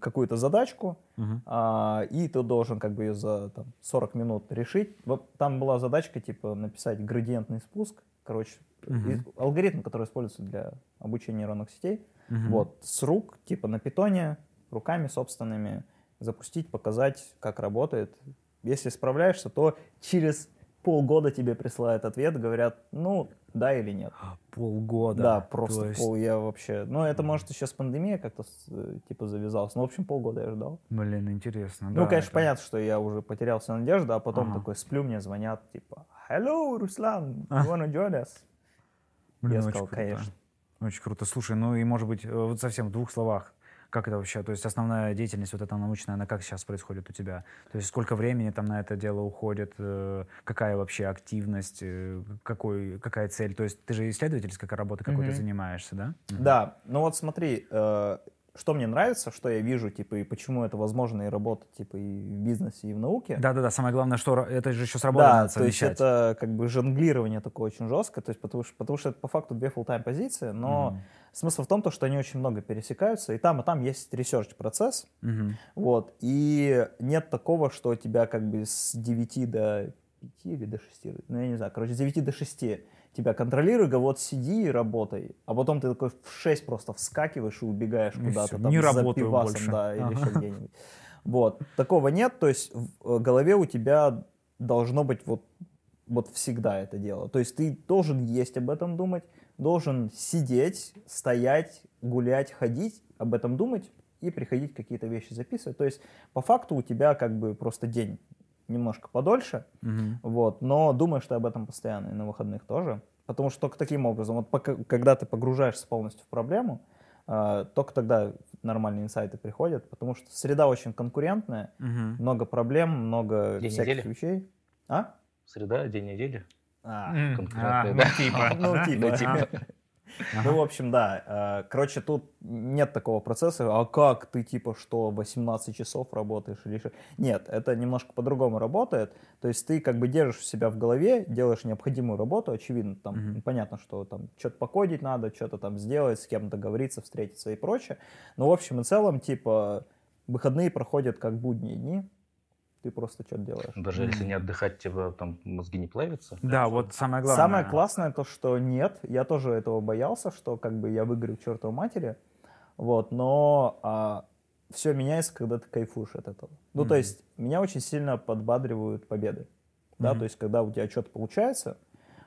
какую-то задачку, Мгм. а, и ты должен как бы ее за там, 40 минут решить. Вот там была задачка типа написать градиентный спуск, короче, и- алгоритм, который используется для обучения нейронных сетей. Мгм. Вот с рук, типа на питоне, руками собственными запустить, показать, как работает. Если справляешься, то через полгода тебе присылают ответ, говорят, ну да или нет. Полгода. Да, То просто есть, пол я вообще. Ну, это может еще с пандемией как-то э, типа завязалось. Ну, в общем, полгода я ждал. Блин, интересно. ну, да, конечно, это- понятно, что я уже потерял всю надежду, а потом Ага. такой сплю, мне звонят, типа, Hello, Руслан, А. you wanna join us? Блин, я сказал, круто. конечно. Очень круто. Слушай, ну и может быть, э, вот совсем в двух словах, как это вообще, то есть основная деятельность вот эта научная, она как сейчас происходит у тебя? То есть сколько времени там на это дело уходит, э, какая вообще активность, э, какой, какая цель? То есть ты же исследовательская работа какой-то Мгм. занимаешься, да? Да, ну вот смотри, э, что мне нравится, что я вижу, типа, и почему это возможно и работать, типа, и в бизнесе, и в науке. Да-да-да, самое главное, что это же еще с работой Да, надо то есть это как бы жонглирование такое очень жесткое, то есть потому что, потому что это по факту две full-time позиции, но Мгм. смысл в том, то, что они очень много пересекаются, и там, и там есть research процесс, Мгм. вот, и нет такого, что у тебя как бы с 9 до 5 или до 6, ну я не знаю, короче, с 9 до 6 тебя контролируй, говорю, вот сиди и работай, а потом ты такой в 6 просто вскакиваешь и убегаешь куда-то там не работаю пивасом, больше. да, или Ага. еще где-нибудь. Вот, такого нет, то есть в э, голове у тебя должно быть вот, вот всегда это дело. То есть ты должен есть об этом думать, должен сидеть, стоять, гулять, ходить, об этом думать и приходить какие-то вещи записывать. То есть по факту у тебя как бы просто день немножко подольше, Мгм. вот, но думаешь ты об этом постоянно и на выходных тоже. Потому что только таким образом, вот пока, когда ты погружаешься полностью в проблему, а, только тогда нормальные инсайты приходят, потому что среда очень конкурентная, Мгм. много проблем, много День всяких недели? вещей. А? Среда, день недели. А, конкретно, а, да. ну, типа. ну, да? типа. Ну, в общем, да. э, Короче, тут нет такого процесса, а как ты, типа, что, 18 часов работаешь или? Нет, это немножко по-другому работает. То есть ты как бы держишь себя в голове, делаешь необходимую работу, очевидно, там, Мгм. понятно, что там что-то покодить надо, что-то там сделать, с кем договориться, встретиться и прочее. Но, в общем и целом, типа, выходные проходят как будние дни, ты просто что-то делаешь. Даже если не отдыхать, тебе там мозги не плавятся. Да, вот самое главное. Самое классное то, что нет, я тоже этого боялся, что как бы я выиграю к чертовой матери, вот, но все меняется, когда ты кайфуешь от этого. Ну, то Мгм. есть меня очень сильно подбадривают победы, да, Мгм. то есть когда у тебя что-то получается,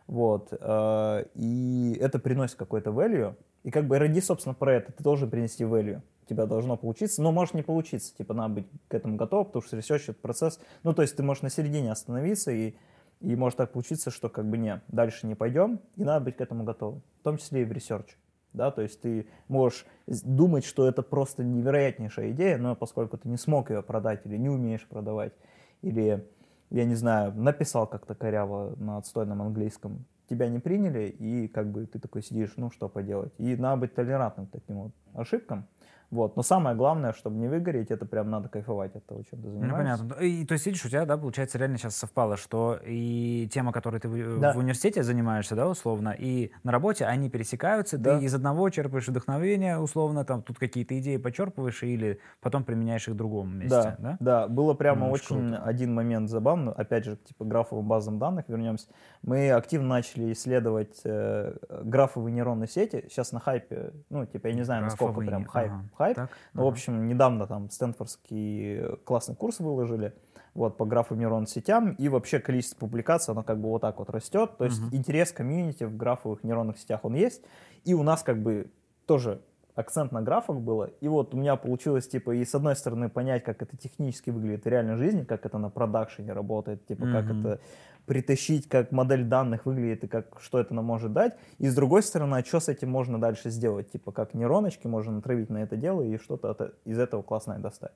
вот, э, и это приносит какой-то value, и как бы R&D, собственно, про это ты должен принести value. Тебя должно получиться, но может не получиться, типа надо быть к этому готов, потому что research это процесс, ну то есть ты можешь на середине остановиться и и может так получиться, что как бы не, дальше не пойдем, и надо быть к этому готовым, в том числе и в research е. Да, то есть ты можешь думать, что это просто невероятнейшая идея, но поскольку ты не смог ее продать или не умеешь продавать, или, я не знаю, написал как-то коряво на отстойном английском, тебя не приняли, и как бы ты такой сидишь, ну что поделать. И надо быть толерантным к таким вот ошибкам. Вот. Но самое главное, чтобы не выгореть, это прям надо кайфовать от того, чем ты Ну, занимаешься. понятно. И, то есть, видишь, у тебя, да, получается, реально сейчас совпало, что и тема, которой ты в, Да. в университете занимаешься, да, условно, и на работе они пересекаются, Да. ты из одного черпаешь вдохновение, условно, там, тут какие-то идеи почерпываешь, или потом применяешь их в другом месте, да? Да, было прямо Ну, очень очень круто. один момент забавный, опять же, типа графовым базам данных вернемся. Мы активно начали исследовать э, графовые нейронные сети. Сейчас на хайпе, ну, типа, я не знаю, насколько Графовые, прям хайп. ага. Хайп. Так, в ага. общем, недавно там Стэнфордский классный курс выложили вот, по графовым нейронным сетям, и вообще количество публикаций, оно как бы вот так вот растет. То есть Мгм. интерес комьюнити в графовых нейронных сетях, он есть. И у нас как бы тоже акцент на графах было. И вот у меня получилось, типа, и с одной стороны понять, как это технически выглядит в реальной жизни, как это на продакшене работает, типа, как Мгм. это притащить, как модель данных выглядит и как, что это нам может дать. И с другой стороны, а что с этим можно дальше сделать? Типа, как нейроночки можно натравить на это дело и что-то от- из этого классное достать.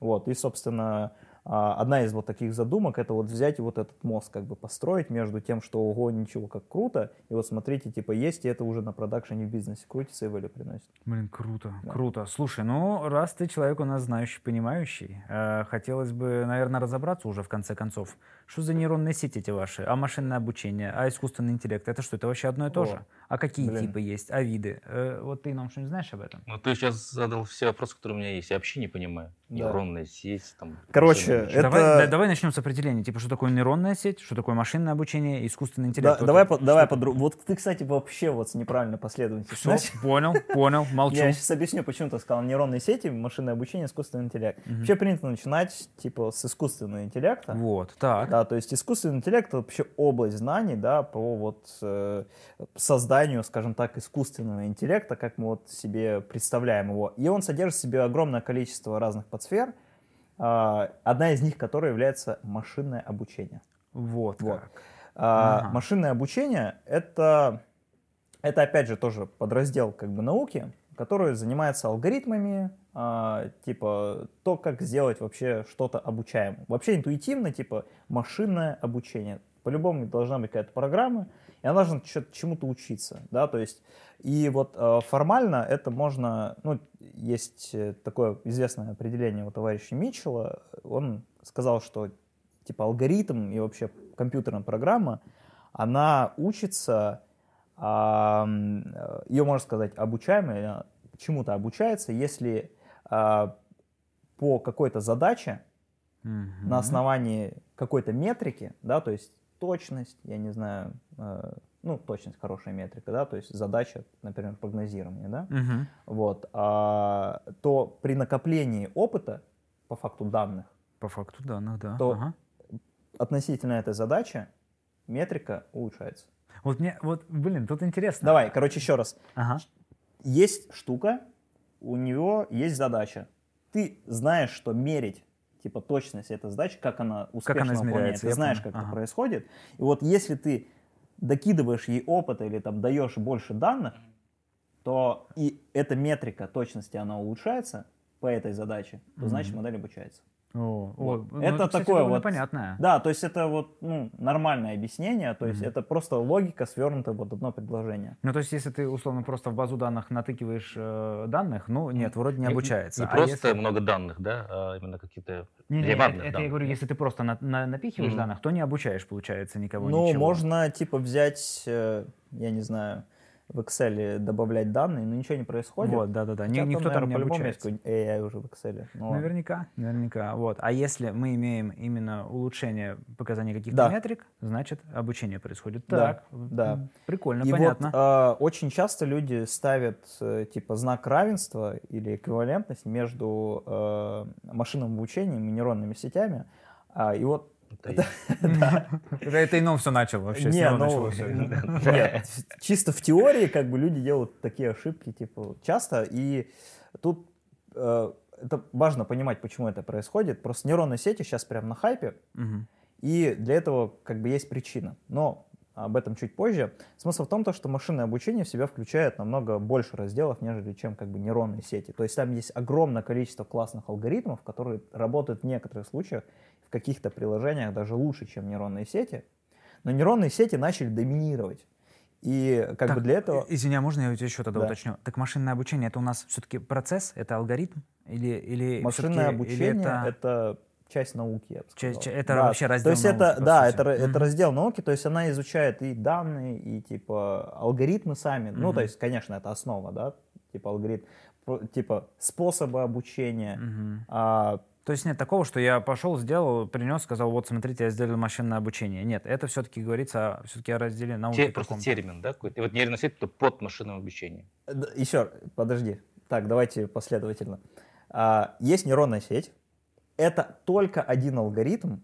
Вот, и, собственно, одна из вот таких задумок, это вот взять и вот этот мост как бы построить между тем, что ого, ничего, как круто, и вот смотрите, типа, есть, и это уже на продакшене в бизнесе крутится и value приносит. Блин, круто, Да. круто. Слушай, ну, раз ты человек у нас знающий, понимающий, э, хотелось бы, наверное, разобраться уже в конце концов. Что за нейронные сети эти ваши? А машинное обучение? А искусственный интеллект? Это что, это вообще одно и то О, же? А какие блин. типы есть? А виды? Э, вот ты нам что-нибудь знаешь об этом? Ну, ты сейчас задал все вопросы, которые у меня есть. Я вообще не понимаю. Да. Нейронная сеть, там... Короче, это- Давай, да- давай начнем с определения. Типа, что такое нейронная сеть, что такое машинное обучение, искусственный интеллект. Да, Вот давай, это- по, давай что это? по Вот ты, кстати, вообще вот с неправильной последовательностью. Всё, начал. понял, понял, молчу. Я сейчас объясню, почему ты сказал нейронные сети, машинное обучение, искусственный интеллект. Вообще принято начинать типа с искусственного интеллекта. Вот, так. Да, то есть искусственный интеллект это вообще область знаний, да, по вот э, созданию, скажем так, искусственного интеллекта, как мы вот себе представляем его. И он содержит в себе огромное количество разных подсфер, а, одна из них, которая является машинное обучение. Вот, Вот. как. А, Ага. Машинное обучение это, это опять же тоже подраздел как бы науки, который занимается алгоритмами, а, типа то, как сделать вообще что-то обучаемое. Вообще интуитивно, типа машинное обучение. По-любому должна быть какая-то программа, и она должна чему-то учиться, да, то есть, и вот э, формально это можно, ну, есть э, такое известное определение у товарища Митчелла, он сказал, что, типа, алгоритм и вообще компьютерная программа, она учится, а, э, ее можно сказать обучаемая, чему-то обучается, если а, по какой-то задаче Мгм. на основании какой-то метрики, да, то есть точность, я не знаю, э, ну, точность хорошая метрика, да, то есть задача, например, прогнозирования, да, Мгм. вот, а, то при накоплении опыта, по факту данных, По факту данных, да. То- Ага. относительно этой задачи, метрика улучшается. Вот мне, вот, блин, тут интересно. Давай, короче, еще раз. Ага. Есть штука, у него есть задача. Ты знаешь, что мерить типа точность этой задачи, как она успешно она выполняется. измеряется, Ты знаешь, как это Ага. происходит. И вот если ты докидываешь ей опыта или там даешь больше данных, то и эта метрика точности, она улучшается по этой задаче, то значит модель обучается. О, Вот. о, ну, Это кстати, такое вот- понятное. Да, то есть это вот ну, нормальное объяснение, то есть Мгм. это просто логика, свернутая в вот одно предложение. Ну, то есть, если ты, условно, просто в базу данных натыкиваешь э, данных, ну, нет, вроде не Не- обучается. Не А просто если- много данных, да, а именно какие-то Не, не, это, это я говорю, если ты просто на- на- напихиваешь Мгм. данных, то не обучаешь, получается, никого Ну, ничего. можно типа взять, э, я не знаю, в Excel добавлять данные, но ничего не происходит. Вот, да-да-да. Ни- никто там не по-любому есть AI уже в Excel. Ну, ладно. Наверняка, наверняка. Вот. А если мы имеем именно улучшение показаний каких-то Да. метрик, значит, обучение происходит. Да, Так, да. м, прикольно, И понятно. вот э, очень часто люди ставят э, типа знак равенства или эквивалентность между э, машинным обучением и нейронными сетями. А, и вот Это Это ином все начал вообще. с Не, ну. Нет, чисто в теории как бы люди делают такие ошибки типа часто, и тут э, это важно понимать, почему это происходит. Просто нейронные сети сейчас прям на хайпе, и для этого как бы есть причина. Но об этом чуть позже. Смысл в том, то, что машинное обучение в себя включает намного больше разделов, нежели чем как бы нейронные сети. То есть там есть огромное количество классных алгоритмов, которые работают в некоторых случаях, каких-то приложениях даже лучше, чем нейронные сети. Но нейронные сети начали доминировать. И как Так, бы для этого... Извини, а можно я у тебя еще тогда Да. уточню? Так машинное обучение это у нас все-таки процесс, это алгоритм? Или, или Машинное всё-таки- или обучение это... это... часть науки, я бы Часть- сказал. это вообще раздел То есть науки, это, да, сути. это, ра- это раздел науки, то есть она изучает и данные, и типа алгоритмы сами. Ну, Мгм. то есть, конечно, это основа, да, типа алгоритм, типа способы обучения. Мгм. А, То есть нет такого, что я пошел, сделал, принес, сказал, вот смотрите, я сделал машинное обучение. Нет, это все-таки говорится все-таки о разделе науки. те- просто термин, да, какой-то. И вот нейронная сеть это под машинным обучением. д- еще, подожди. Так, давайте последовательно. А, есть нейронная сеть. Это только один алгоритм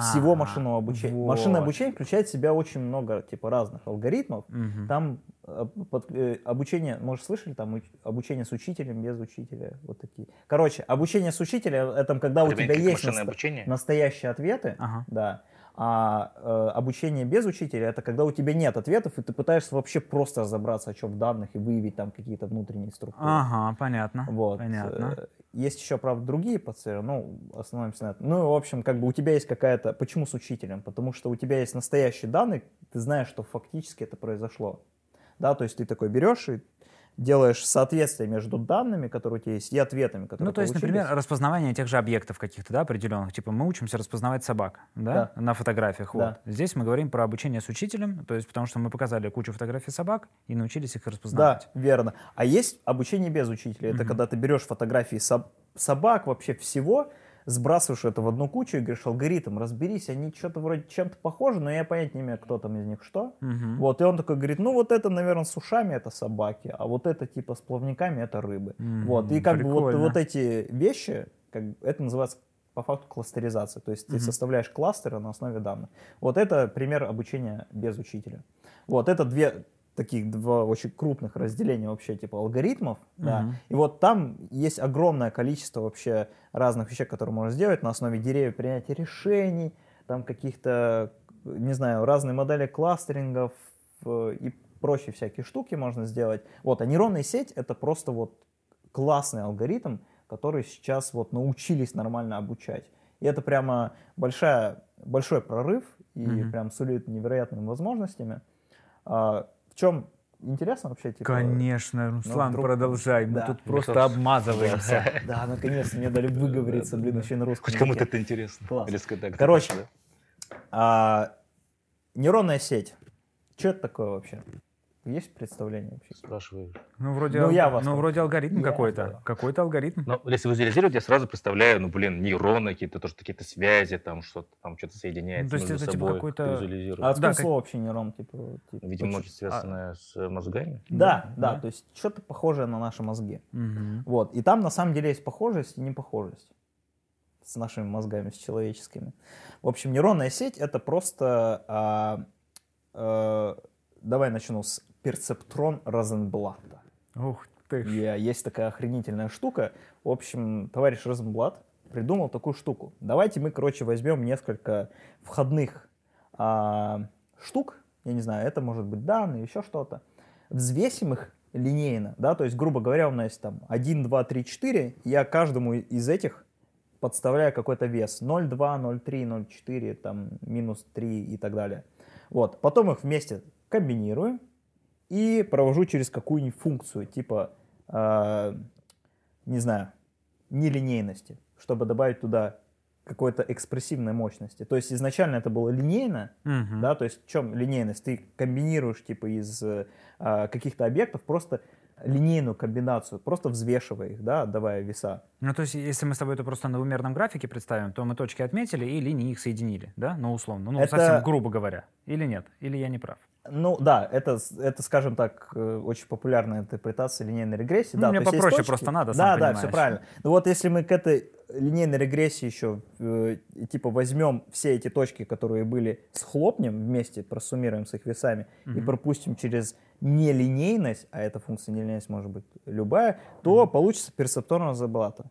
всего А, машинного обучения. вот. Машинное обучение включает в себя очень много типа разных алгоритмов. Мгм. Там э, под- э, обучение, может, слышали, там уч- обучение с учителем, без учителя, вот такие. Короче, обучение с учителем, это когда у Это тебя как есть наста- обучение. настоящие ответы, Ага. да. А э, обучение без учителя это когда у тебя нет ответов, и ты пытаешься вообще просто разобраться, о чем в данных и выявить там какие-то внутренние структуры. Ага, понятно. Вот. Понятно. Э, Есть еще, правда, другие подсферы, ну, остановимся на этом. Ну, в общем, как бы у тебя есть какая-то... Почему с учителем? Потому что у тебя есть настоящие данные, ты знаешь, что фактически это произошло. Да, то есть ты такой берешь и делаешь соответствие между данными, которые у тебя есть, и ответами, которые Ну, то есть, получились. например, распознавание тех же объектов каких-то, да, определенных. Типа мы учимся распознавать собак, да, на фотографиях. Да. Вот. Здесь мы говорим про обучение с учителем, то есть потому что мы показали кучу фотографий собак и научились их Да, распознавать. верно. А есть обучение без учителя. Это Мгм. когда ты берешь фотографии соб- собак, вообще всего, сбрасываешь это в одну кучу и говоришь, алгоритм, разберись, они что-то вроде чем-то похожи, но я понять не имею, кто там из них что. Мгм. Вот, и он такой говорит, ну вот это, наверное, с ушами это собаки, а вот это типа с плавниками это рыбы. Мгм, Вот, и как бы вот, прикольно. вот эти вещи, как это называется по факту кластеризация, то есть ты Мгм. составляешь кластеры на основе данных. Вот это пример обучения без учителя. Вот это две таких два очень крупных разделения вообще типа алгоритмов, да. Мгм. И вот там есть огромное количество вообще разных вещей, которые можно сделать на основе деревьев принятия решений, там каких-то, не знаю, разные модели кластерингов э, и прочие всякие штуки можно сделать. Вот, а нейронная сеть это просто вот классный алгоритм, который сейчас вот научились нормально обучать. И это прямо большая, большой прорыв и Мгм. прям сулит невероятными возможностями. В чем интересно вообще? Типа, Конечно, Руслан, вдруг- продолжай. Мы Да. тут Мне просто кажется, обмазываемся. Да, наконец-то мне дали выговориться, блин, еще на русском Хоть кому-то это интересно. Класс. Короче, А, нейронная сеть. Что это такое вообще? Есть представление вообще? Спрашиваешь. Ну, вроде, Ну, я вас ну, вроде алгоритм Я, какой-то. да. Какой-то алгоритм. Ну, если визуализировать, я сразу представляю, ну, блин, нейроны какие-то, то, что какие-то связи, там что-то там что-то соединяется Ну, то есть между это типа собой. какой-то- как А откуда Да, как- слово вообще нейрон? Типа, типа, Видимо, очень- связанное с мозгами. Да, да, Да. то есть что-то похожее на наши мозги. Мгм. Вот. И там на самом деле есть похожесть и непохожесть с нашими мозгами, с человеческими. В общем, нейронная сеть это просто... а, а, давай начну с перцептрон Розенблата. Ух ты. ж. Я- Есть такая охренительная штука. В общем, товарищ Розенблат придумал такую штуку. Давайте мы, короче, возьмем несколько входных а, штук. Я не знаю, это может быть данные, еще что-то. Взвесим их линейно, да, то есть, грубо говоря, у нас есть там 1, 2, 3, 4. Я каждому из этих подставляю какой-то вес. 0,2, 0,3, 0,4, там, минус 3 и так далее. Вот. Потом их вместе комбинирую и провожу через какую-нибудь функцию, типа, э, не знаю, нелинейности, чтобы добавить туда какой-то экспрессивной мощности. То есть изначально это было линейно, Мгм. да, то есть в чем линейность? Ты комбинируешь типа из э, каких-то объектов просто линейную комбинацию, просто взвешивая их, да, отдавая веса. Ну, то есть, если мы с тобой это просто на двумерном графике представим, то мы точки отметили и линии их соединили, да? Ну, условно. Ну, Это- совсем грубо говоря. Или нет? Или я не прав? Ну да, это, это, скажем так, э, очень популярная интерпретация линейной регрессии. Ну, да, мне попроще точки. просто надо, Да, да, понимаешь. все правильно. Ну вот если мы к этой линейной регрессии еще э, типа возьмем все эти точки, которые были, схлопнем вместе, просуммируем с их весами и Мгм. пропустим через нелинейность, а эта функция нелинейность может быть любая, то получится перцепторная заблата.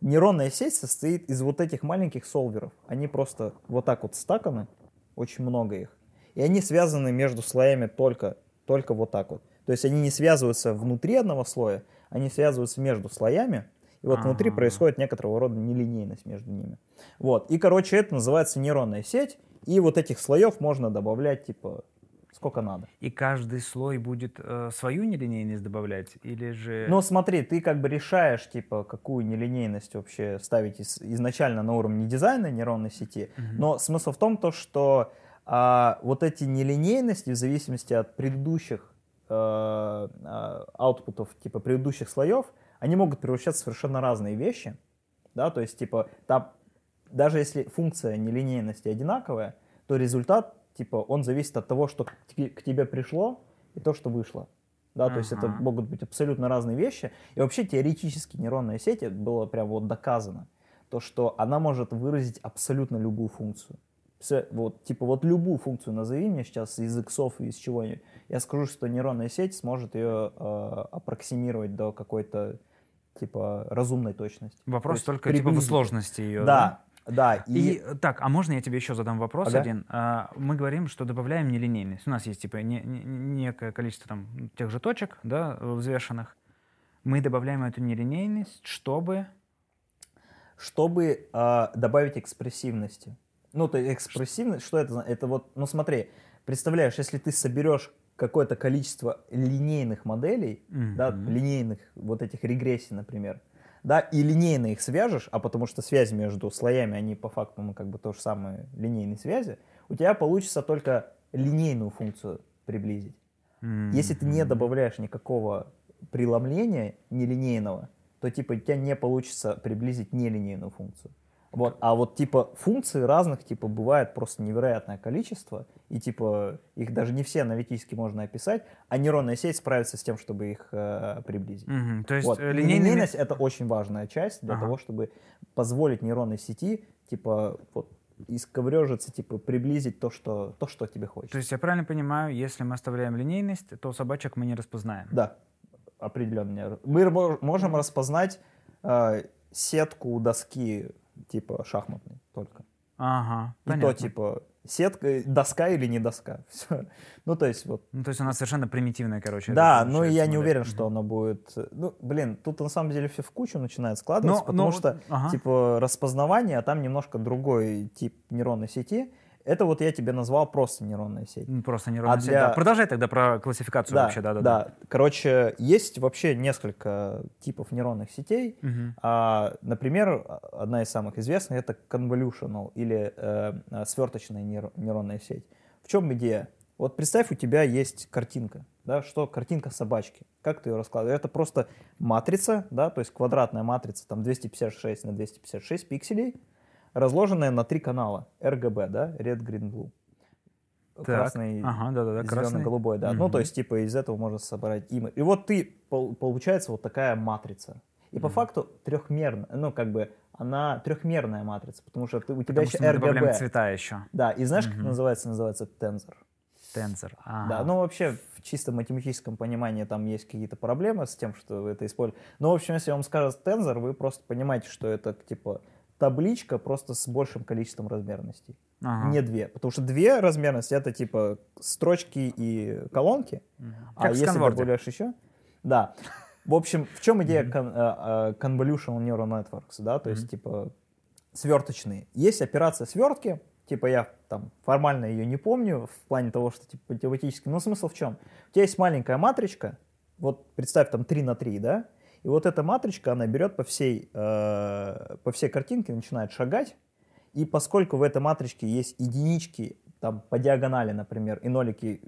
Нейронная сеть состоит из вот этих маленьких солверов. Они просто вот так вот стаканы, очень много их. И они связаны между слоями только, только вот так вот. То есть они не связываются внутри одного слоя, они связываются между слоями. И вот внутри Ага. происходит некоторого рода нелинейность между ними. Вот. И, короче, это называется нейронная сеть. И вот этих слоев можно добавлять, типа, сколько надо. И каждый слой будет э, свою нелинейность добавлять? Или же... Ну, смотри, ты как бы решаешь, типа, какую нелинейность вообще ставить из- изначально на уровне дизайна нейронной сети. Мгм. Но смысл в том, то, что а, вот эти нелинейности в зависимости от предыдущих э, а, аутпутов, типа предыдущих слоев, они могут превращаться в совершенно разные вещи. Да, то есть, типа, там, даже если функция нелинейности одинаковая, то результат, типа, он зависит от того, что к тебе, пришло и то, что вышло. Да, то есть это могут быть абсолютно разные вещи. И вообще теоретически нейронная сеть было прям вот доказано, то, что она может выразить абсолютно любую функцию. Вот, типа вот любую функцию назови мне сейчас из иксов и из чего-нибудь. Я скажу, что нейронная сеть сможет ее э, аппроксимировать до какой-то типа разумной точности. Вопрос То только типа в приблизить. сложности ее, Да, да. И, И э, так, а можно я тебе еще задам вопрос Ага. один? А, мы говорим, что добавляем нелинейность. У нас есть типа не- не- некое количество там тех же точек, да, взвешенных. Мы добавляем эту нелинейность, чтобы чтобы э, добавить экспрессивности. Ну, то есть экспрессивность, что это? Это вот, ну смотри, представляешь, если ты соберешь какое-то количество линейных моделей, да, Мгм. линейных вот этих регрессий, например, да, и линейно их свяжешь, а потому что связи между слоями, они по факту, ну, как бы то же самое, линейные связи, у тебя получится только линейную функцию приблизить. Если ты не добавляешь никакого преломления нелинейного, то типа у тебя не получится приблизить нелинейную функцию. Вот, а вот типа функций разных типа бывает просто невероятное количество, и типа их даже не все аналитически можно описать, а нейронная сеть справится с тем, чтобы их э, приблизить. Мгм. То есть Вот. э, И линейными- Линейность это очень важная часть для Ага. того, чтобы позволить нейронной сети типа вот исковрежиться, типа приблизить то, что то, что тебе хочется. То есть я правильно понимаю, если мы оставляем линейность, то собачек мы не распознаем. Да, определенно. Мы мо- можем распознать э, сетку доски типа шахматной только. Ага, И понятно. то типа сетка, доска или не доска. Всё. Ну то есть вот. Ну, то есть у нас совершенно примитивная, короче. Да, но я получается не модель. уверен, что оно будет. э, Ну, блин, тут на самом деле все в кучу начинает складываться, Но- потому но- что ага. типа распознавание, а там немножко другой тип нейронной сети. Это вот я тебе назвал просто нейронная сеть. Просто нейронная А сеть, для- да. Продолжай тогда про классификацию вообще, да, да, да. Короче, есть вообще несколько типов нейронных сетей. Мгм. А, например, одна из самых известных это convolutional или э, сверточная нейро- нейронная сеть. В чем идея? Вот представь, у тебя есть картинка, да, что картинка собачки. Как ты ее раскладываешь? Это просто матрица, да, то есть квадратная матрица, там 256 на 256 пикселей, разложенная на три канала RGB, да, Red, Green, Blue. Так. Красный, Ага, да-да-да, красный. зелено-голубой, да. Ну, Мгм. то есть, типа, из этого можно собрать имя. И вот ты, пол- получается вот такая матрица. И по факту трехмерная, ну, как бы, она трехмерная матрица, потому что ты, у тебя Потому еще RGB. цвета еще. Да, и знаешь, как Мгм. называется? Называется тензор. Тензор. Да, ну вообще в чисто математическом понимании там есть какие-то проблемы с тем, что вы это используете. Но, в общем, если вам скажут тензор, вы просто понимаете, что это типа табличка просто с большим количеством размерностей. Ага. Не две. Потому что две размерности это типа строчки и колонки. Мгм. А Как если добавляешь еще? Да. В общем, в чем идея кон- э, э, convolutional neural networks, да, то есть, типа, сверточные. Есть операция свертки, типа, я там формально ее не помню, в плане того, что, типа, математически, но смысл в чем? У тебя есть маленькая матричка, вот представь там 3 на 3, да, и вот эта матричка, она берет по всей, э, по всей картинке, начинает шагать, и поскольку в этой матричке есть единички там по диагонали, например, и нолики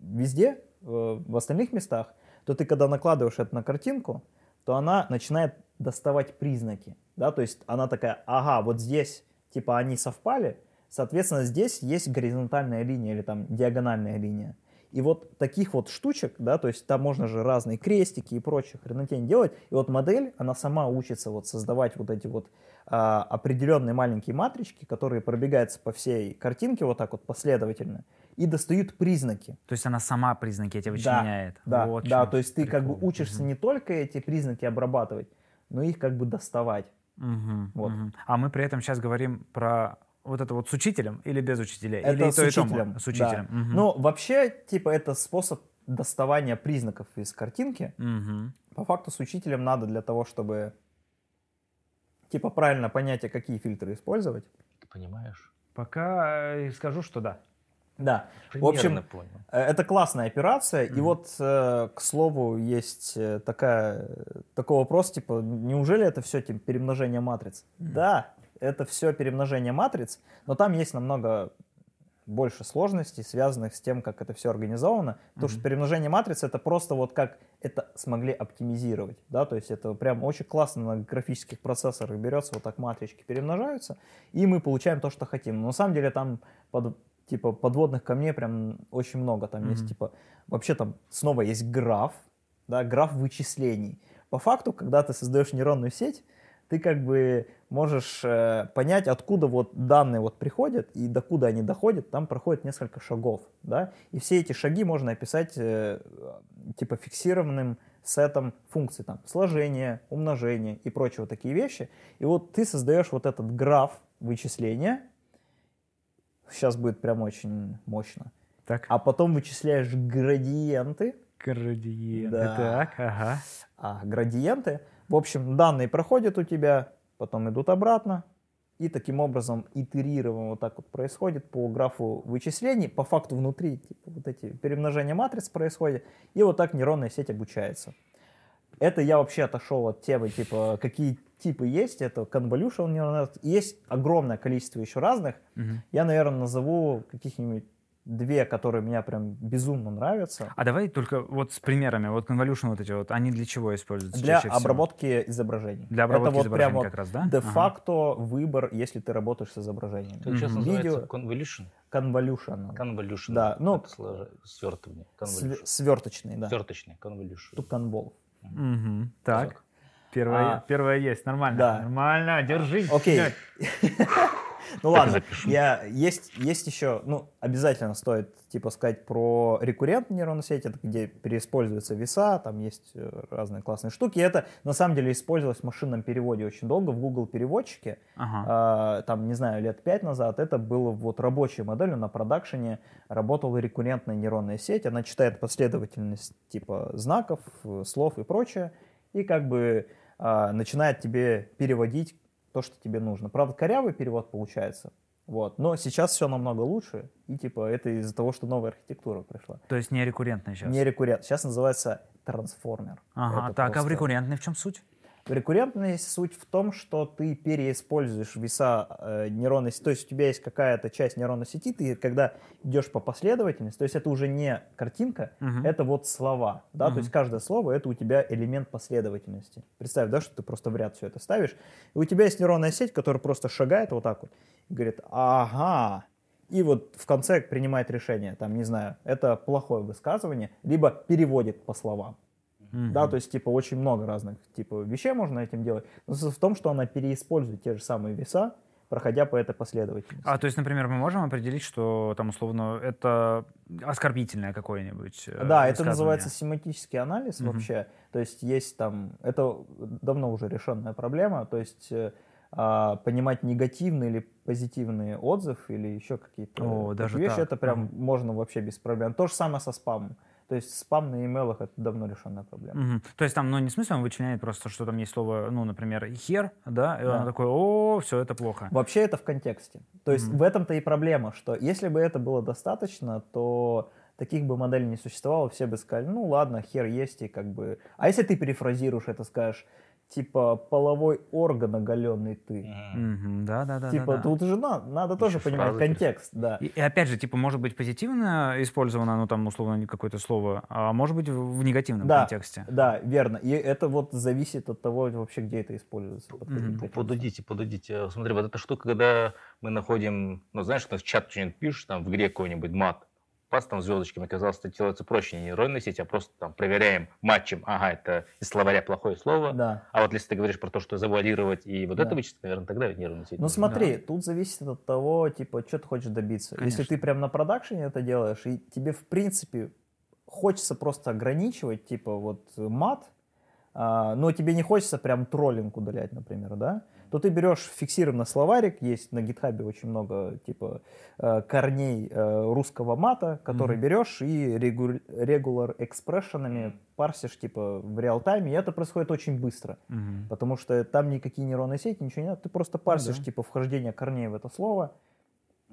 везде, э, в остальных местах, то ты, когда накладываешь это на картинку, то она начинает доставать признаки, да, то есть она такая, ага, вот здесь, типа, они совпали, соответственно, здесь есть горизонтальная линия или там диагональная линия. И вот таких вот штучек, да, то есть там можно же разные крестики и прочие хренотень делать. И вот модель, она сама учится вот создавать вот эти вот а, определенные маленькие матрички, которые пробегаются по всей картинке вот так вот последовательно и достают признаки. То есть она сама признаки эти Да, вычленяет. Да, Вот в да, то есть ты как бы прикол. учишься не только эти признаки обрабатывать, но их как бы доставать. Мгм, Вот. мгм. А мы при этом сейчас говорим про вот это вот с учителем или без учителя? Это или и с то, и учителем. С учителем. да. Мгм. Ну, вообще, типа, это способ доставания признаков из картинки. Мгм. По факту с учителем надо для того, чтобы, типа, правильно понять, а какие фильтры использовать. Ты понимаешь? Пока э, скажу, что да. Да, в общем, Примерно понял. Э, Это классная операция. И Мгм. вот, э, к слову, есть такая, такой вопрос, типа, неужели это все типа, перемножение матриц? Да, это все перемножение матриц, но там есть намного больше сложностей, связанных с тем, как это все организовано. Потому что перемножение матриц это просто вот как это смогли оптимизировать. Да? То есть это прям очень классно на графических процессорах берется, вот так матрички перемножаются, и мы получаем то, что хотим. Но на самом деле там под, типа подводных камней прям очень много. Там есть Мгм. типа вообще там снова есть граф, да, граф вычислений. По факту, когда ты создаешь нейронную сеть, ты как бы можешь э, понять, откуда вот данные вот приходят и докуда они доходят, там проходит несколько шагов, да, и все эти шаги можно описать э, типа фиксированным сетом функций, там, сложение, умножение и прочие вот такие вещи. И вот ты создаешь вот этот граф вычисления, сейчас будет прям очень мощно, Так. а потом вычисляешь градиенты, Градиенты. Да. Так, ага. а градиенты, в общем, данные проходят у тебя, потом идут обратно, и таким образом итерированно вот так вот происходит по графу вычислений, по факту внутри типа, вот эти перемножения матриц происходит, и вот так нейронная сеть обучается. Это я вообще отошел от темы, типа, какие типы есть, это convolutional neural network, есть огромное количество еще разных, Мгм. я, наверное, назову каких-нибудь две, которые мне прям безумно нравятся. А давай только вот с примерами. Вот convolution вот эти вот, они для чего используются Для чаще всего? обработки изображений. Для обработки это вот изображений прям вот как раз, да? де-факто выбор, если ты работаешь с изображением. Это сейчас Видео- convolution. Convolution. Convolution. Да, ну, Это слож- свертывание. Све- Convolution. Сверточный, да. Сверточный. Convolution. Convolve. Мгм. Так. Первое, А. первое есть, нормально. Да. Нормально, держи. Окей. Ну ладно, я, есть, есть еще, ну, обязательно стоит, типа, сказать про рекуррентные нейронные сети, это где переиспользуются веса, там есть э, разные классные штуки. Это, на самом деле, использовалось в машинном переводе очень долго, в Google переводчике. Ага. А, там, не знаю, лет пять назад, это было вот рабочей моделью на продакшене, работала рекуррентная нейронная сеть, она читает последовательность типа знаков, э, слов и прочее, и как бы а, начинает тебе переводить то, что тебе нужно. Правда, корявый перевод получается, Вот. Но сейчас все намного лучше, и типа это из-за того, что новая архитектура пришла. То есть не рекуррентный сейчас? Не рекуррент. Сейчас называется трансформер. Ага, Это так, а в просто- рекуррентный в чем суть? Рекуррентность суть в том, что ты переиспользуешь веса э, нейронной сети. То есть у тебя есть какая-то часть нейронной сети, ты когда идешь по последовательности, то есть это уже не картинка, Мгм. это вот слова. Да? Мгм. То есть каждое слово это у тебя элемент последовательности. Представь, да, что ты просто в ряд все это ставишь. И у тебя есть нейронная сеть, которая просто шагает вот так вот и говорит, ага. И вот в конце принимает решение, там, не знаю, это плохое высказывание, либо переводит по словам. Да, то есть, типа, очень много разных типа вещей можно этим делать. Но в том, что она переиспользует те же самые веса, проходя по этой последовательности. А то есть, например, мы можем определить, что там условно это оскорбительное какое-нибудь. э, да, это называется семантический анализ Мгм. вообще. То есть есть там, это давно уже решенная проблема, то есть э, а, понимать негативный или позитивный отзыв или еще какие-то О, даже вещи, так, это прям ага. можно вообще без проблем. То же самое со спамом. То есть спам на имейлах это давно решенная проблема. Мгм. То есть там, ну, не в смысле он вычленяет просто, что там есть слово, ну, например, хер, да, и Да. он такой, о, все, это плохо. Вообще это в контексте. То есть Мгм. в этом-то и проблема, что если бы это было достаточно, то таких бы моделей не существовало, все бы сказали, ну ладно, хер есть и как бы... А если ты перефразируешь это, скажешь, типа половой орган оголенный ты. Мгм, Да, да, да. типа да, да. тут же на- надо тоже Еще понимать контекст, да. И, и опять же, типа, может быть позитивно использовано, ну, там, условно, какое-то слово, а может быть в, в негативном Да. контексте. Да, верно. И это вот зависит от того, вообще, где это используется. под Мгм. каким Подождите, подождите. Смотри, вот эта штука, когда мы находим, ну, знаешь, что в чат что-нибудь пишешь, там, в игре какой-нибудь мат, пас там звездочками, оказалось, это делается проще, не нейронной сети, а просто там проверяем матчем, ага, это из словаря плохое слово, Да. а вот если ты говоришь про то, что завуалировать и вот Да. это вычислить, наверное, тогда нейронная сеть. Ну смотри, тут зависит от того, типа, что ты хочешь добиться. Если Конечно. ты прям на продакшене это делаешь, и тебе, в принципе, хочется просто ограничивать, типа, вот мат, а, но тебе не хочется прям троллинг удалять, например, да, то ты берешь фиксированный словарик, есть на гитхабе очень много, типа, э, корней э, русского мата, который Мгм. берешь и regular экспрессионами парсишь, типа, в реал-тайме, и это происходит очень быстро. Мгм. Потому что там никакие нейронные сети, ничего не надо. Ты просто парсишь, да. типа, вхождение корней в это слово,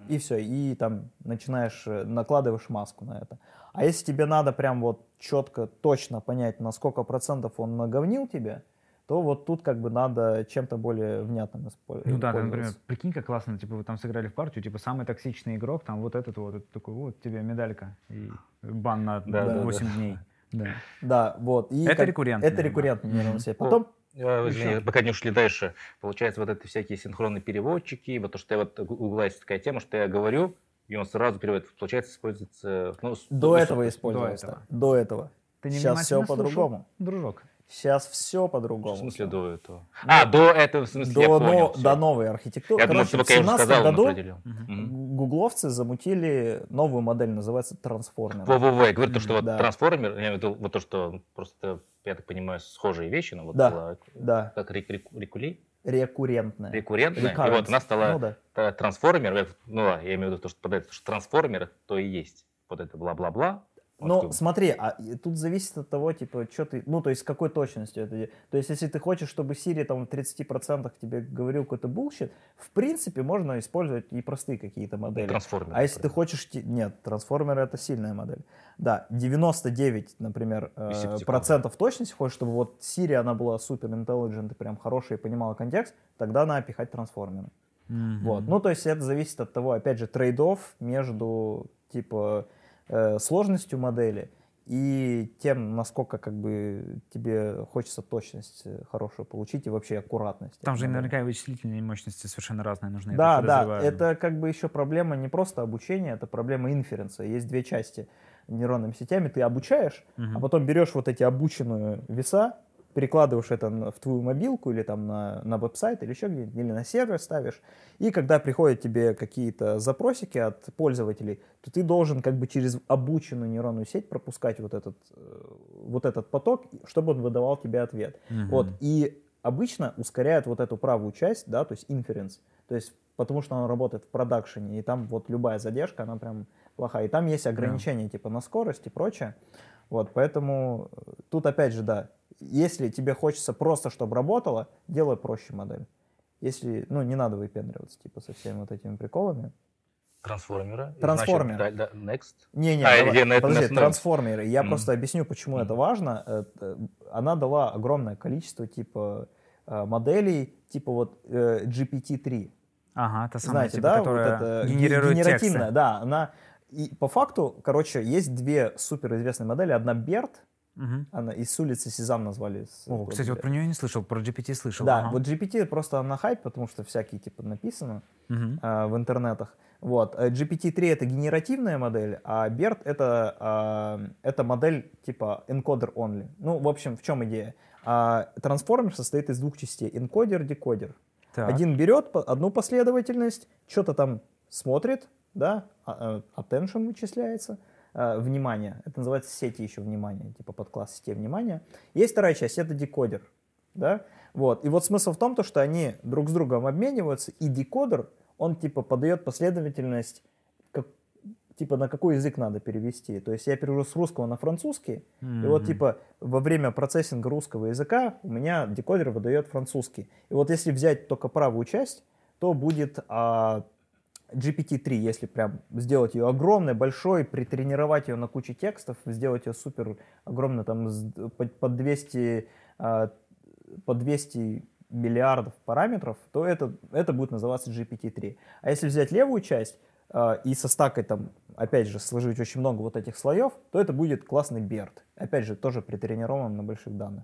и все. И там начинаешь, э, накладываешь маску на это. А если тебе надо прям вот четко, точно понять, на сколько процентов он наговнил тебе, то вот тут как бы надо чем-то более внятным использовать. Ну да, ты, например, прикинь, как классно, типа вы там сыграли в партию, типа самый токсичный игрок, там вот этот вот, это такой, вот тебе медалька и бан на Да, да, 8 дней. Да. Да, вот. И Это как- рекуррентный, Это да. рекуррентная нейронная сеть. Потом, извини, Ещё. пока не ушли дальше. Получается, вот это всякие синхронные переводчики, вот то, что я вот у Гугла есть такая тема, что я говорю, и он сразу переводит. Получается, используется... Ну, до ну, этого использовалось. этого. так. До этого. Ты Сейчас все по-другому. Дружок. Сейчас все В по-другому. смысле до этого? А, до этого, в смысле, я До, понял. но- всё. до новой архитектуры. Я думал, Короче, что в пока я уже 17 сказал, он году гугловцы замутили новую модель, называется трансформер. Во-во-во, я говорю, то, что вот Да. трансформер, я имею в виду вот то, что просто, я так понимаю, схожие вещи, но вот Да. была Да, как рек- рек- рекули, рекуррентная. рекуррентная, и Recurrence. вот она стала Ну да. трансформер, я- ну да, я имею в виду то, что под это, что трансформер, то и есть вот это бла-бла-бла. Такой- смотри, а тут зависит от того, типа, что ты, ну, то есть, с какой точностью это. То есть, если ты хочешь, чтобы Siri там в 30% тебе говорил какой-то bullshit, в принципе, можно использовать и простые какие-то модели. трансформер. А если ты хочешь... Нет, трансформеры это сильная модель. Да, 99, например, э, процентов точности хочешь, чтобы вот Siri, она была супер intelligent и прям хорошая и понимала контекст, тогда надо пихать трансформеры. Вот. Ну, то есть это зависит от того, опять же, трейдов между, типа, э, сложностью модели и тем, насколько, как бы, тебе хочется точность э, хорошую получить и вообще аккуратность. Там же наверняка и вычислительные мощности совершенно разные нужны. Да, да, это как бы еще проблема не просто обучения, это проблема инференса. Есть две части нейронными сетями. Ты обучаешь, Мгм. а потом берешь вот эти обученные веса, перекладываешь это в твою мобилку или там на, на веб-сайт или еще где-нибудь, или на сервер ставишь. И когда приходят тебе какие-то запросики от пользователей, то ты должен как бы через обученную нейронную сеть пропускать вот этот, э, вот этот поток, чтобы он выдавал тебе ответ. Мгм. Вот, и обычно ускоряют вот эту правую часть, да, то есть inference, то есть потому что он работает в продакшене, и там вот любая задержка, она прям плохая. И там есть ограничения типа на скорость и прочее. Вот, поэтому тут опять же, да, если тебе хочется просто, чтобы работало, делай проще модель. если, ну, не надо выпендриваться, типа, со всеми вот этими приколами. Трансформеры. Трансформеры. значит, да- да, Next. Не-не, А, давай, это подожди, настановимся? трансформеры. Я Мгм. просто объясню, почему это Мгм. важно. Это- Она дала огромное количество, типа, э, моделей, типа вот э, GPT-3. Ага, та самая, Знаете, типа, да, которая вот это ге- генерирует генеративная, тексты. да, она и по факту, короче, есть две суперизвестные модели. Одна BERT, Мгм. она из с улицы Сезам назвали. О, кстати, вот про нее не слышал, про GPT слышал. Да, ага. вот GPT просто на хайп, потому что всякие типа написано Мгм. а, в интернетах. Вот. э, GPT-3 это генеративная модель, а BERT это, а, это модель типа encoder only. Ну, в общем, в чем идея? А, трансформер состоит из двух частей. Энкодер, декодер. Так. Один берет одну последовательность, что-то там смотрит, да, а- а, attention вычисляется, а, внимание. Это называется сети еще внимания, типа подкласс сетей внимания. Есть вторая часть, это декодер, да. Вот. И вот смысл в том, то, что они друг с другом обмениваются, и декодер, он типа подает последовательность, как, типа на какой язык надо перевести. То есть я перевожу с русского на французский, и вот типа во время процессинга русского языка у меня декодер выдает французский. И вот если взять только правую часть, то будет а, GPT-3, если прям сделать ее огромной, большой, притренировать ее на куче текстов, сделать ее супер огромной, там под под 200, а, 200 миллиардов параметров, то это, это будет называться GPT-3. А если взять левую часть а, и со стакой там, опять же, сложить очень много вот этих слоев, то это будет классный BERT. Опять же, тоже притренирован на больших данных.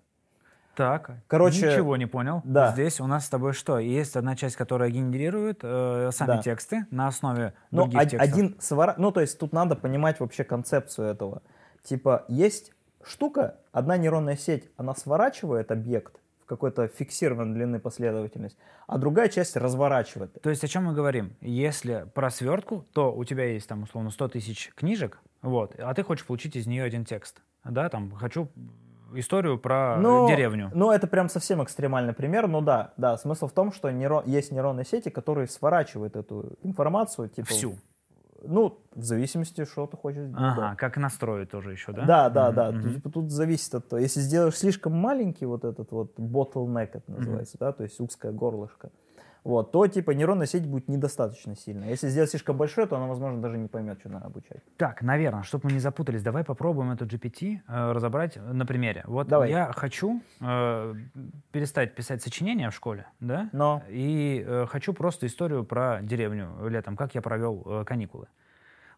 Так, Короче, ничего не понял. да. Здесь у нас с тобой что? Есть одна часть, которая генерирует э, сами Да. тексты на основе Но других од- текстов. один свара... Ну, то есть тут надо понимать вообще концепцию этого. Типа, есть штука, одна нейронная сеть, она сворачивает объект в какой-то фиксированной длины последовательность, а другая часть разворачивает. То есть о чем мы говорим? Если про свертку, то у тебя есть там условно 100 тысяч книжек, вот, а ты хочешь получить из нее один текст. Да, там хочу историю про Ну, деревню. Ну, это прям совсем экстремальный пример, но да, да, смысл в том, что нейро- есть нейронные сети, которые сворачивают эту информацию, типа... Всю. Ну, в зависимости, что ты хочешь сделать. Ага, как настроить тоже еще, да? Да, да, да. мгм. Тут, тут зависит от того. Если сделаешь слишком маленький вот этот вот bottleneck, это называется, да, то есть узкое горлышко, вот, то типа нейронная сеть будет недостаточно сильная. Если сделать слишком большое, то она, возможно, даже не поймет, что надо обучать. Так, наверное, чтобы мы не запутались, давай попробуем эту GPT э, разобрать на примере. Вот Давай. я хочу э, перестать писать сочинения в школе, да? Но И э, хочу просто историю про деревню летом, как я провел э, каникулы.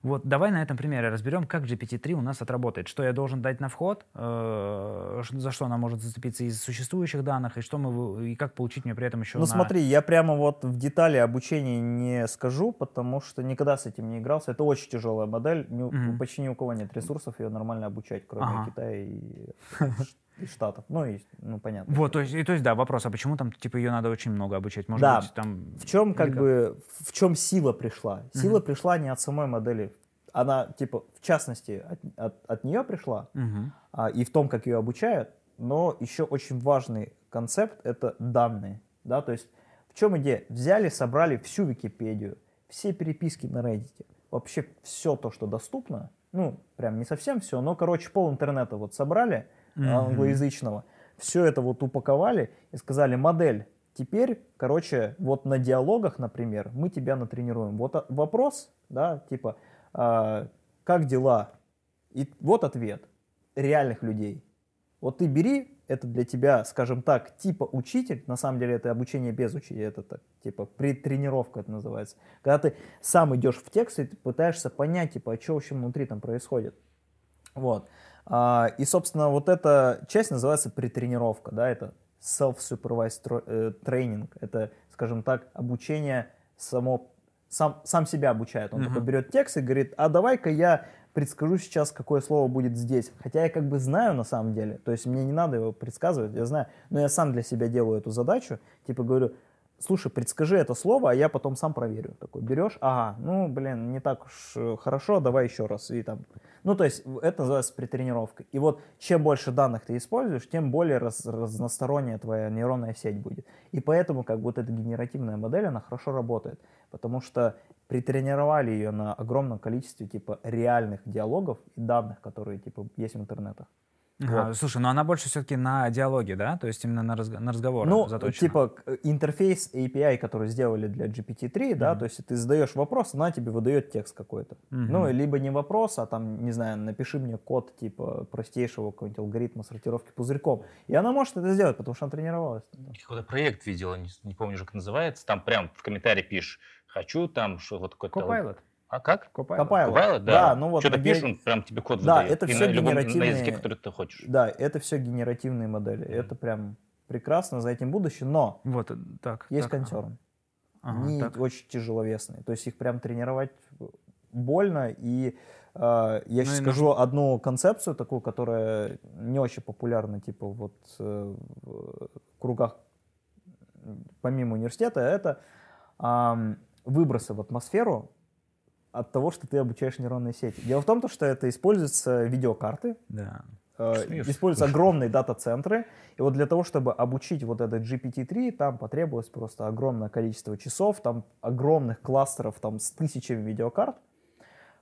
Вот давай на этом примере разберем, как GPT-3 у нас отработает. Что я должен дать на вход, э, за что она может зацепиться из существующих данных, и, что мы, и как получить мне при этом еще Ну на... смотри, я прямо вот в детали обучения не скажу, потому что никогда с этим не игрался. Это очень тяжелая модель, ни Мгм. почти ни у кого нет ресурсов ее нормально обучать, кроме Ага. Китая и, и Штатов. Ну и, ну понятно. Вот, то есть, и, то есть, да, вопрос, а почему там, типа, ее надо очень много обучать? Может Да. быть, там... В чем как Или как? бы, в чем сила пришла? Сила пришла не от самой модели. Она, типа, в частности, от, от, от нее пришла, Мгм. а, и в том, как ее обучают, но еще очень важный концепт — это данные. Да? То есть в чем идея? Взяли, собрали всю Википедию, все переписки на Reddit, вообще все то, что доступно, ну, прям не совсем все, но, короче, пол интернета вот собрали, Мгм. англоязычного, все это вот упаковали и сказали, модель, теперь, короче, вот на диалогах, например, мы тебя натренируем. Вот вопрос, да, типа, а, как дела? И вот ответ реальных людей. Вот ты бери, это для тебя, скажем так, типа учитель, на самом деле это обучение без учителя, это так, типа предтренировка это называется. Когда ты сам идешь в текст и ты пытаешься понять, типа, а что вообще внутри там происходит. Вот. А, и, собственно, вот эта часть называется претренировка, да, это self-supervised tro- э, training, это, скажем так, обучение само, сам, сам себя обучает. Он Мгм. такой берет текст и говорит, а давай-ка я предскажу сейчас, какое слово будет здесь. Хотя я как бы знаю на самом деле, то есть мне не надо его предсказывать, я знаю, но я сам для себя делаю эту задачу, типа говорю, слушай, предскажи это слово, а я потом сам проверю. Такой, берешь, ага, ну, блин, не так уж э, хорошо, давай еще раз. И там, ну, то есть это называется претренировкой. И вот чем больше данных ты используешь, тем более раз- разносторонняя твоя нейронная сеть будет. И поэтому как вот эта генеративная модель, она хорошо работает, потому что притренировали ее на огромном количестве типа реальных диалогов и данных, которые типа есть в интернетах. Ага, Вот. Слушай, но она больше все-таки на диалоге, да? То есть именно на, разго- на разговор Ну, заточена. типа к- интерфейс API, который сделали для GPT-3, да, Мгм. то есть ты задаешь вопрос, она тебе выдает текст какой-то. Мгм. Ну, либо не вопрос, а там, не знаю, напиши мне код типа простейшего какого-нибудь алгоритма сортировки пузырьком. И она может это сделать, потому что она тренировалась. Какой-то проект видела, не, не помню уже, как называется. Там прям в комментарии пишешь, хочу там что вот какой-то... Copilot. А как? Copilot. Copilot. Copilot, да. Да, ну вот Что-то на пишешь, он прям тебе код Да, выдает. это И всё на любом на генеративные- языке, который ты хочешь. Да, это все генеративные модели. Это прям прекрасно, за этим будущее, но Вот, э, так. есть так, консерн. ага, Они так. очень тяжеловесные. То есть их прям тренировать больно. И э, я Ну сейчас и скажу одну концепцию такую, которая не очень популярна, типа вот э, в кругах помимо университета, это ам, выбросы в атмосферу от того, что ты обучаешь нейронные сети. Дело в том, то, что это используются видеокарты, Да. э, используются слушай. огромные дата-центры. И вот для того, чтобы обучить вот этот GPT-3, там потребовалось просто огромное количество часов, там огромных кластеров там с тысячами видеокарт,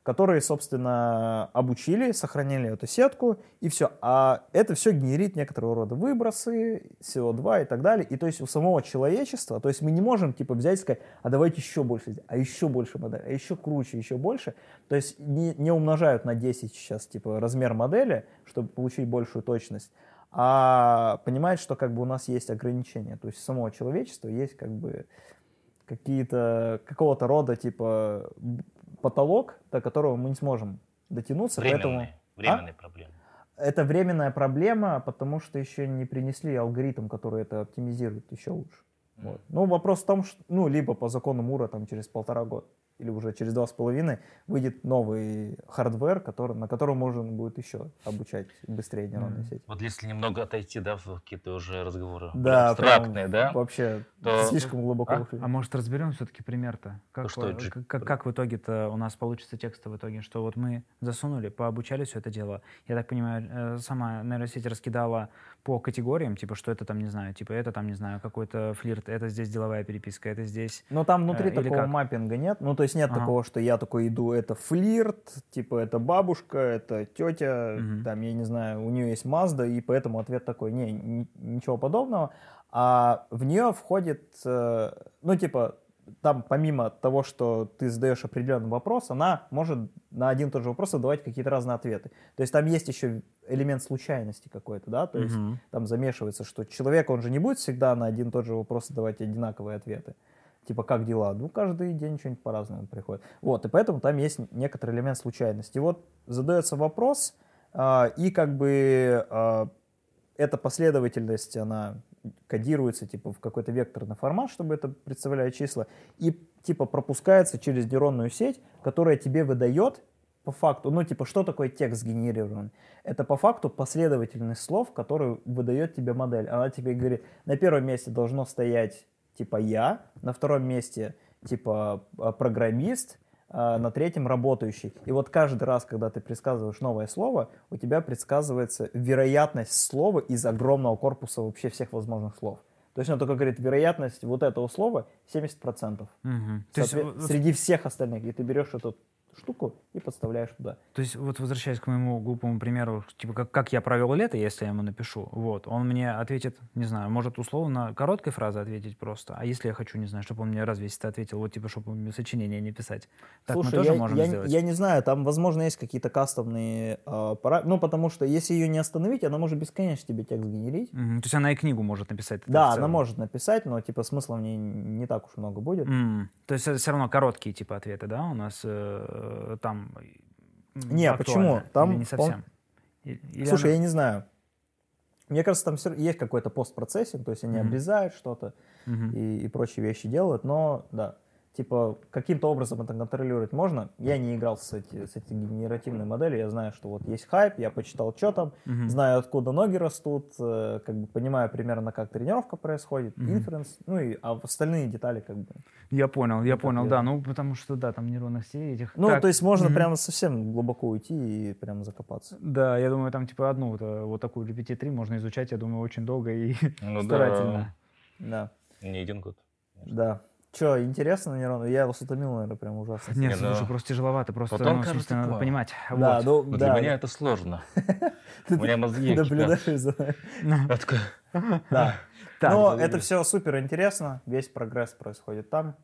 которые, собственно, обучили, сохранили эту сетку, и все. А это все генерит некоторого рода выбросы, СО2 и так далее. И то есть у самого человечества, то есть мы не можем типа взять и сказать, а давайте еще больше, а еще больше модель, а еще круче, еще больше. То есть не, не умножают на 10 сейчас типа размер модели, чтобы получить большую точность, а понимают, что как бы у нас есть ограничения. То есть у самого человечества есть как бы какие-то какого-то рода типа потолок, до которого мы не сможем дотянуться, поэтому Временные, временные проблемы. это временная проблема, потому что еще не принесли алгоритм, который это оптимизирует еще лучше. Вот. Ну, вопрос в том, что, ну, либо по закону Мура там через полтора года, или уже через два с половиной выйдет новый hardware, который, на котором можно будет еще обучать быстрее нейронные Мгм. сети. Вот если немного отойти, да, в какие-то уже разговоры Да, абстрактные, да, Вообще То- слишком глубоко А? А может разберем все-таки пример-то? Как, что же- как, как- как в итоге-то у нас получится текст в итоге? Что вот мы засунули, пообучали все это дело. Я так понимаю, э, сама нейросеть раскидала по категориям, типа, что это там, не знаю, типа, это там, не знаю, какой-то флирт, это здесь деловая переписка, это здесь... Но там внутри Э, такого как? mapping а нет. Ну, то есть нет Ага. такого, что я такой иду, это флирт, типа это бабушка, это тетя, Мгм. там, я не знаю, у нее есть Мазда, и поэтому ответ такой, не, ни- ничего подобного. А в нее входит, э, ну, типа, там помимо того, что ты задаешь определенный вопрос, она может на один и тот же вопрос давать какие-то разные ответы. То есть там есть еще элемент случайности какой-то, да, то есть Мгм. там замешивается, что человек, он же не будет всегда на один и тот же вопрос давать одинаковые ответы. Типа, как дела? Ну, каждый день что-нибудь по-разному приходит. Вот, и поэтому там есть некоторый элемент случайности. И вот задается вопрос, а, и как бы а, эта последовательность, она кодируется типа в какой-то векторный формат, чтобы это представляли числа, и типа пропускается через нейронную сеть, которая тебе выдает по факту, ну типа что такое текст генерирован? Это по факту последовательность слов, которые выдает тебе модель. Она тебе говорит, на первом месте должно стоять типа я, на втором месте типа а, программист, а, на третьем работающий. И вот каждый раз, когда ты предсказываешь новое слово, у тебя предсказывается вероятность слова из огромного корпуса вообще всех возможных слов. То есть он только говорит, вероятность вот этого слова 70%. Мгм. То есть, Среди всех остальных. И ты берешь эту штуку и подставляешь туда. То есть, вот возвращаясь к моему глупому примеру, типа, как, как я провел лето, если я ему напишу, вот, он мне ответит, не знаю, может условно короткой фразой ответить просто, а если я хочу, не знаю, чтобы он мне разве если ответил, вот, типа, чтобы мне сочинение не писать. Так Слушай, мы тоже я, можем я- сделать? я не знаю, там, возможно, есть какие-то кастомные э, пара- Ну, потому что если ее не остановить, она может бесконечно тебе текст генерить. Мгм. То есть она и книгу может написать. Да, она может написать, но типа смысла в ней не так уж много будет. М, То есть все равно короткие типа ответы, да, у нас э, там м, Не, почему? Там Или не совсем? Или Слушай, она- я не знаю. Мне кажется, там всё- есть какой-то постпроцессинг, то есть они Мгм. обрезают что-то Мгм. и, и прочие вещи делают, но да, типа каким-то образом это контролировать можно. Я не играл с, эти, с этой генеративной моделью, я знаю, что вот есть хайп, я почитал, что там, Мгм. знаю, откуда ноги растут, э, как бы понимаю примерно, как тренировка происходит, Мгм. инференс, ну и а остальные детали как бы. Я понял, я так понял, да, ну потому что да, там нейронных сетей этих. Ну, так, то есть можно мгм. прямо совсем глубоко уйти и прямо закопаться. Да, я думаю, там типа одну вот, э, вот такую GPT-3 можно изучать, я думаю, очень долго и Ну да, старательно. Да, не один год. да. Че, интересно нейроны? Я вас утомил, наверное, прям ужасно. Нет, Не, ну, слушай, просто тяжеловато, просто потом ну, кажется смысле, надо понимать. Да, вот. ну, Но да. для меня это сложно. У меня мозги. Наблюдаешь за нами. Такой, Да. Но это это все супер интересно. Весь прогресс происходит там.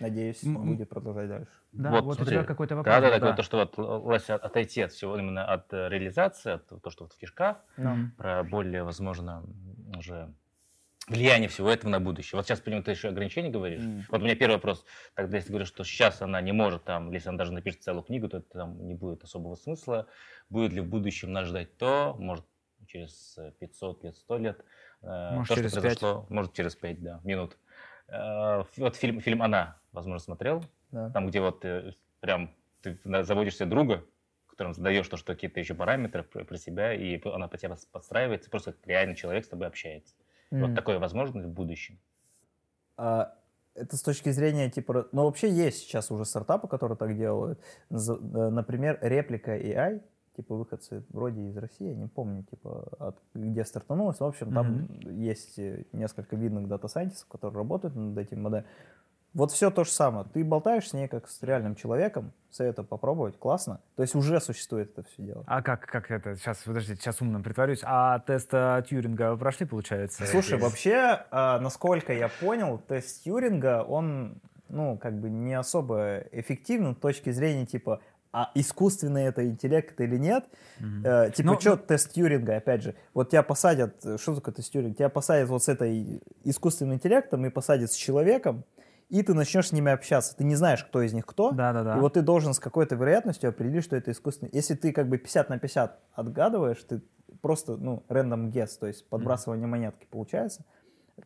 Надеюсь, будет продолжать дальше. Да, Вот, вот, у смотри. тебя какой-то вопрос. Да, да, да, то, что вот, отойти от всего именно от э, реализации, от то, что вот в кишках, про более, возможно, уже влияние всего этого на будущее. Вот сейчас, понимаю, ты еще ограничения говоришь. М. Вот у меня первый вопрос, тогда если ты говоришь, что сейчас она не может, там, если она даже напишет целую книгу, то это там не будет особого смысла. Будет ли в будущем нас ждать то, может, через э, 500 лет, 100 лет, э, Может, то, через что произошло, может, через 5, да, минут. Э, Вот фильм, фильм «Она», возможно, смотрел, Да. там, где вот э, прям ты на- заводишь себе друга, которому задаешь то, что какие-то еще параметры про, себя, и она по тебе подстраивается, просто как реальный человек с тобой общается. Вот М. такое возможно в будущем. А, это с точки зрения, типа, ну, вообще есть сейчас уже стартапы, которые так делают. Э, Например, Replika AI, типа, выходцы вроде из России, я не помню, типа, от, где стартанулось. В общем, там есть э, несколько видных data scientist ов, которые работают над этим моделью. Вот все то же самое. Ты болтаешь с ней как с реальным человеком, советую попробовать, классно. То есть уже существует это все дело. А как, как это? Сейчас, подождите, сейчас умным притворюсь. А тест э, Тьюринга вы прошли, получается? Слушай, Есть? вообще, а, насколько я понял, тест Тьюринга, он, ну, как бы не особо эффективен с точки зрения, типа, а искусственный это интеллект или нет. Мгм. Э, типа, Ну, что ну- тест Тьюринга, опять же, вот тебя посадят, э, что такое тест Тьюринга? Тебя посадят вот с этой искусственным интеллектом и посадят с человеком, и ты начнешь с ними общаться. Ты не знаешь, кто из них кто. Да-да-да. И вот ты должен с какой-то вероятностью определить, что это искусственный. Если ты как бы 50 на 50 отгадываешь, ты просто, ну, random guess, то есть подбрасывание монетки получается,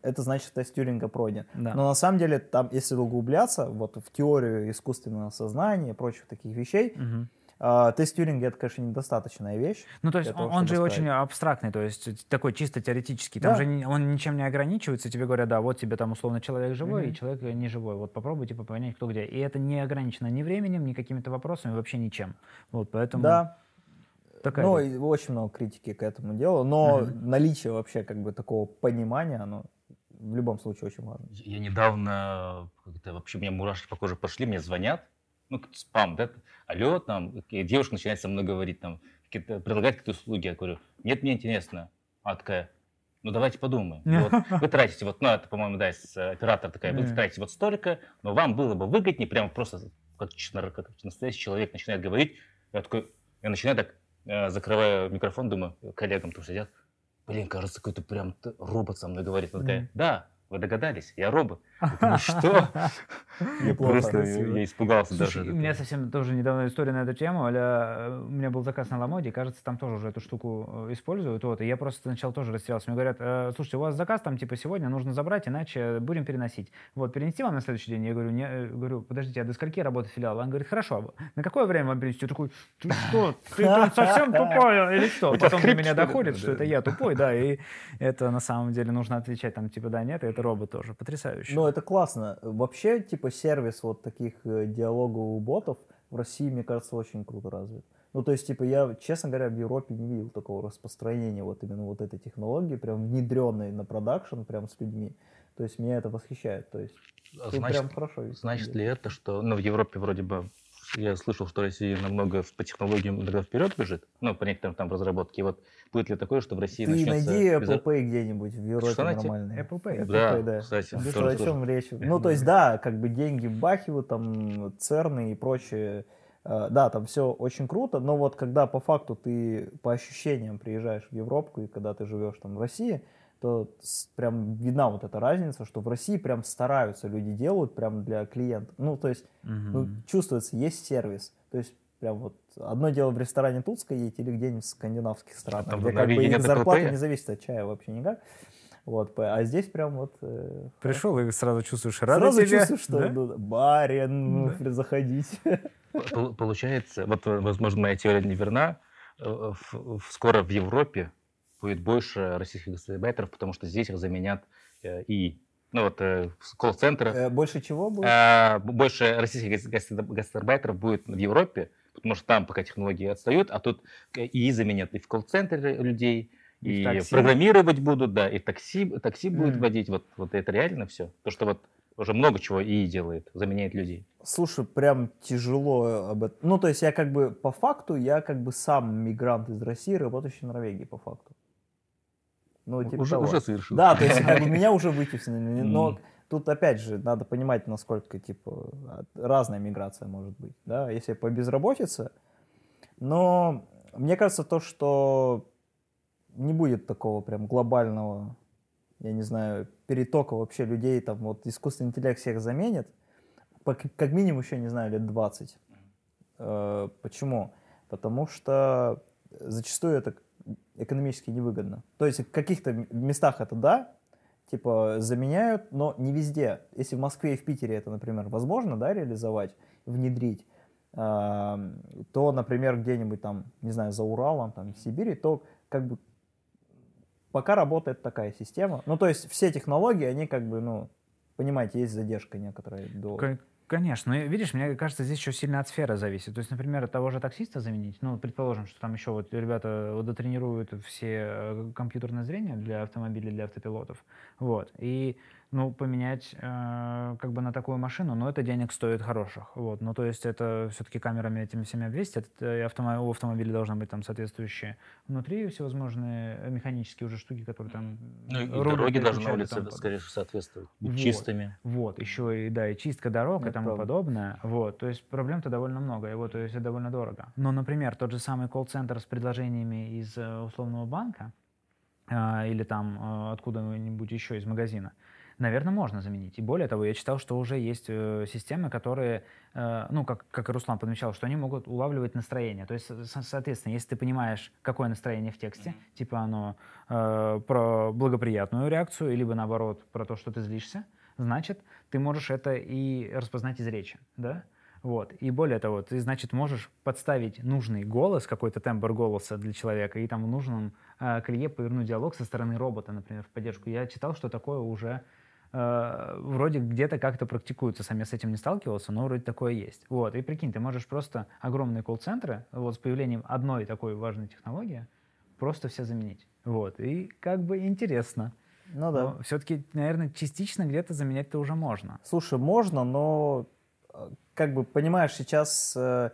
это значит тест Тьюринга пройден. Да. Но на самом деле там, если углубляться вот в теорию искусственного сознания и прочих таких вещей, Мгм. А, тест Тьюринга это, конечно, недостаточная вещь. Ну, то есть для того, он, он же чтобы очень сказать. абстрактный, то есть такой чисто теоретический. Там Да. же он ничем не ограничивается. Тебе говорят, да, вот тебе там условно человек живой и Мгм. человек не живой. Вот попробуй типа понять, кто где. И это не ограничено ни временем, ни какими-то вопросами, вообще ничем. Вот, поэтому Да, такая ну и очень много критики к этому делу, но Мгм. наличие вообще как бы такого понимания, оно в любом случае очень важно. Я недавно, как-то вообще у меня мурашки по коже пошли, мне звонят, ну, спам, да, алло, там, девушка начинает со мной говорить, там, какие-то, предлагать какие-то услуги, я говорю, нет, мне интересно. А такая, ну, давайте подумаем. Вот, вы тратите, вот, ну, это, по-моему, да, э, оператор такая, вы тратите вот столько, но вам было бы выгоднее, прям просто как, как настоящий человек начинает говорить, я такой, я начинаю так, э, закрываю микрофон, думаю, коллегам тут сидят, блин, кажется, какой-то прям робот со мной говорит. Она такая, да, вы догадались, я робот. Я думаю, что? Неплохо, Просто я испугался даже. у меня совсем тоже недавно история на эту тему. Э, у меня был заказ на Ламоде, кажется, там тоже уже эту штуку э, используют. Вот, и я просто сначала тоже растерялся. Мне говорят, «Э, слушайте, у вас заказ там типа сегодня нужно забрать, иначе будем переносить. Вот, перенести вам на следующий день? Я говорю, не, говорю подождите, а до скольки работает филиал? Он говорит, хорошо, а на какое время вам перенести? Я такой, ты что, ты там совсем тупая или что? Потом до меня доходит, что это я тупой, да, и это на самом деле нужно отвечать там типа да, нет, и это робот тоже. Потрясающе. Ну, это классно. Вообще, типа, сервис вот таких э, диалоговых ботов в России, мне кажется, очень круто развит. Ну, то есть, типа, я, честно говоря, в Европе не видел такого распространения вот именно вот этой технологии, прям внедренной на продакшн, прям с людьми. То есть, меня это восхищает. То есть, А Значит, прям хорошо значит ли это, что, ну, в Европе вроде бы, я слышал, что Россия намного по технологиям иногда вперед бежит, ну, по некоторым там разработке. И вот будет ли такое, что в России Ты начнется... найди Apple безо- Pay где-нибудь в Европе Что найти? нормальный. Apple Pay. Apple Да, Pay, да. кстати, Ну, тоже о чем речь? Ну, то есть, да, как бы деньги вбахивают, там, церны и прочее. Э, Да, там все очень круто, но вот когда по факту ты по ощущениям приезжаешь в Европу, и когда ты живешь там в России, то прям видна вот эта разница, что в России прям стараются, люди делают прям для клиентов. Ну, то есть, ну, Мгм. чувствуется, есть сервис. То есть, прям вот одно дело в ресторане тут сходить или где-нибудь в скандинавских странах, там где как бы их зарплата Pay? не зависит от чая вообще никак. Вот, а здесь прям вот... э, Пришел и сразу чувствуешь рады Сразу тебе, чувствуешь, что да? ну, барин, ну, заходите. Пол- Получается, вот, э, возможно, моя теория не верна, э, скоро в Европе будет больше российских гастарбайтеров, потому что здесь их заменят э, и ну вот э, в колл-центрах. Э, Больше чего будет? А, больше российских гас- гас- гастарбайтеров будет в Европе, потому что там пока технологии отстают, а тут и заменят и в колл-центре людей, И и, такси. программировать будут, да, и такси, такси будет Мгм. водить. Вот, вот это реально все. То, что вот уже много чего ИИ делает, заменяет людей. Слушай, прям тяжело об этом. Ну, то есть я как бы по факту, я как бы сам мигрант из России, работающий в Норвегии по факту. Ну, типа Уже, того. уже совершил. Да, то есть меня уже вытеснили. Но тут опять же надо понимать, насколько типа разная миграция может быть. Да, если по безработице. Но мне кажется, то, что не будет такого прям глобального, я не знаю, перетока вообще людей, там вот искусственный интеллект всех заменит, как минимум еще, не знаю, лет 20. Э, Почему? Потому что зачастую это экономически невыгодно. То есть в каких-то местах это да, типа заменяют, но не везде. Если в Москве и в Питере это, например, возможно, да, реализовать, внедрить, то, например, где-нибудь там, не знаю, за Уралом, там, в Сибири, то как бы пока работает такая система. Ну, то есть все технологии, они как бы, ну, понимаете, есть задержка некоторая до... Кон- Конечно, но видишь, мне кажется, здесь еще сильно от сферы зависит. То есть, например, от того же таксиста заменить, ну, предположим, что там еще вот ребята вот дотренируют все э, компьютерное зрение для автомобилей, для автопилотов, вот, и, ну, поменять э, как бы на такую машину, но это денег стоит хороших, вот, ну, то есть это все-таки камерами этими всеми обвесить, это, э, и автомо- у автомобиля должны быть там соответствующие внутри всевозможные э, механические уже штуки, которые там Ну и дороги должны и тому подобное. скорее всего, соответствовать. Вот. чистыми. Вот, еще и, да, и чистка дорог и Это тому правда. подобное. Вот, то есть проблем-то довольно много, и вот, то есть это довольно дорого. Но, например, тот же самый колл-центр с предложениями из э, условного банка а, или там э, откуда-нибудь еще из магазина, наверное, можно заменить. И более того, я читал, что уже есть э, системы, которые, э, ну, как, как и Руслан подмечал, что они могут улавливать настроение. То есть, со- соответственно, если ты понимаешь, какое настроение в тексте, типа оно э, про благоприятную реакцию, либо наоборот про то, что ты злишься, значит, ты можешь это и распознать из речи, да? Вот. И более того, ты, значит, можешь подставить нужный голос, какой-то тембр голоса для человека, и там в нужном э, колее повернуть диалог со стороны робота, например, в поддержку. Я читал, что такое уже э, вроде где-то как-то практикуется. Сам я с этим не сталкивался, но вроде такое есть. Вот. И прикинь, ты можешь просто огромные колл-центры, вот с появлением одной такой важной технологии, просто все заменить. Вот. И как бы интересно. Ну да. все-таки, наверное, частично где-то заменять-то уже можно. Слушай, можно, но э, как бы понимаешь, сейчас э,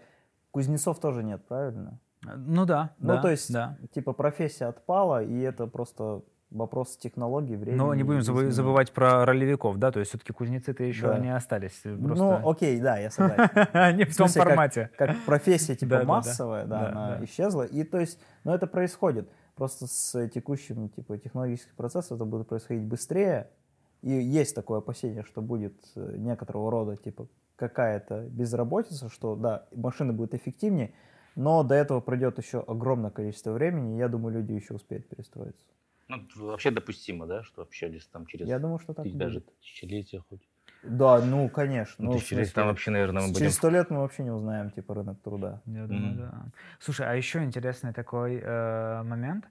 кузнецов тоже нет, правильно? Ну да. Ну, да, то есть, да. типа, профессия отпала, и это просто вопрос технологий, времени. Но не будем и забы- изменений. забывать про ролевиков, да, то есть все-таки кузнецы-то еще Да. не остались. э, Ну, Просто... окей, да, я согласен. не в том формате. Как профессия, типа, массовая, да, она исчезла. И то есть, ну, это происходит. Просто с текущим, типа, технологическим процессом это будет происходить быстрее. И есть такое опасение, что будет э, некоторого рода, типа, какая-то безработица, что, да, машины будут эффективнее, но до этого пройдет еще огромное количество времени, и я думаю, люди еще успеют перестроиться. Ну, вообще допустимо, да, что общались там через Я думаю, что так даже тысячелетия хоть. Да, ну, конечно. Ну, тысячелетия смысле, там вообще, наверное, мы будем... Через сто лет мы вообще не узнаем, типа, рынок труда. Я думаю, Мгм. да. Слушай, а еще интересный такой э, момент.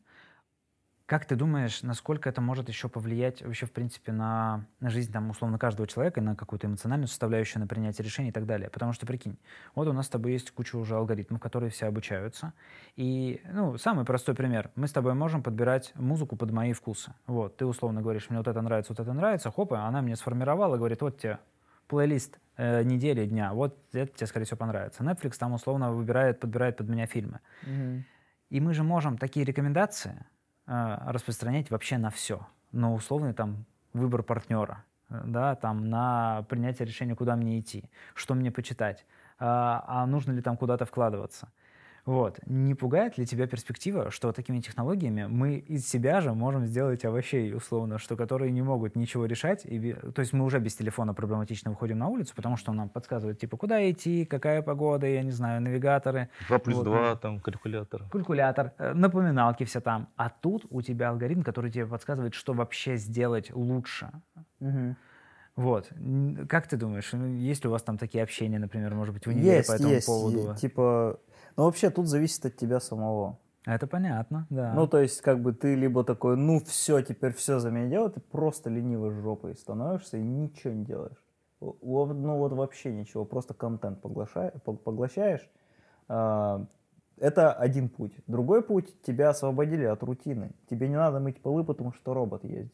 Как ты думаешь, насколько это может еще повлиять вообще, в принципе, на, на жизнь, там, условно, каждого человека, на какую-то эмоциональную составляющую, на принятие решений и так далее? Потому что, прикинь, вот у нас с тобой есть куча уже алгоритмов, которые все обучаются. И, ну, самый простой пример. Мы с тобой можем подбирать музыку под мои вкусы. Вот, ты условно говоришь, мне вот это нравится, вот это нравится, хоп, и она мне сформировала, говорит, вот тебе плейлист э, недели, дня, вот это тебе, скорее всего, понравится. Netflix там условно выбирает, подбирает под меня фильмы. И мы же можем такие рекомендации распространять вообще на все. На условный там выбор партнера, э, да, там на принятие решения, куда мне идти, что мне почитать, а, а нужно ли там куда-то вкладываться. Вот. Не пугает ли тебя перспектива, что такими технологиями мы из себя же можем сделать овощей, условно, что которые не могут ничего решать? И, то есть мы уже без телефона проблематично выходим на улицу, потому что он нам подсказывает, типа, куда идти, какая погода, я не знаю, навигаторы, 2 плюс Вот, 2, там, калькулятор. калькулятор, э, напоминалки все там. А тут у тебя алгоритм, который тебе подсказывает, что вообще сделать лучше. Вот. Н- Как ты думаешь, ну, есть ли у вас там такие общения, например, может быть, в универе Есть, по этому есть. поводу? и, Типа, ну вообще тут зависит от тебя самого. Это понятно, да. Ну, то есть, как бы ты либо такой, ну все, теперь все за меня делают, ты просто ленивой жопой становишься и ничего не делаешь. Ну вот вообще ничего, просто контент поглощаешь. поглощаешь. Это один путь. Другой путь, тебя освободили от рутины. Тебе не надо мыть полы, потому что робот ездит.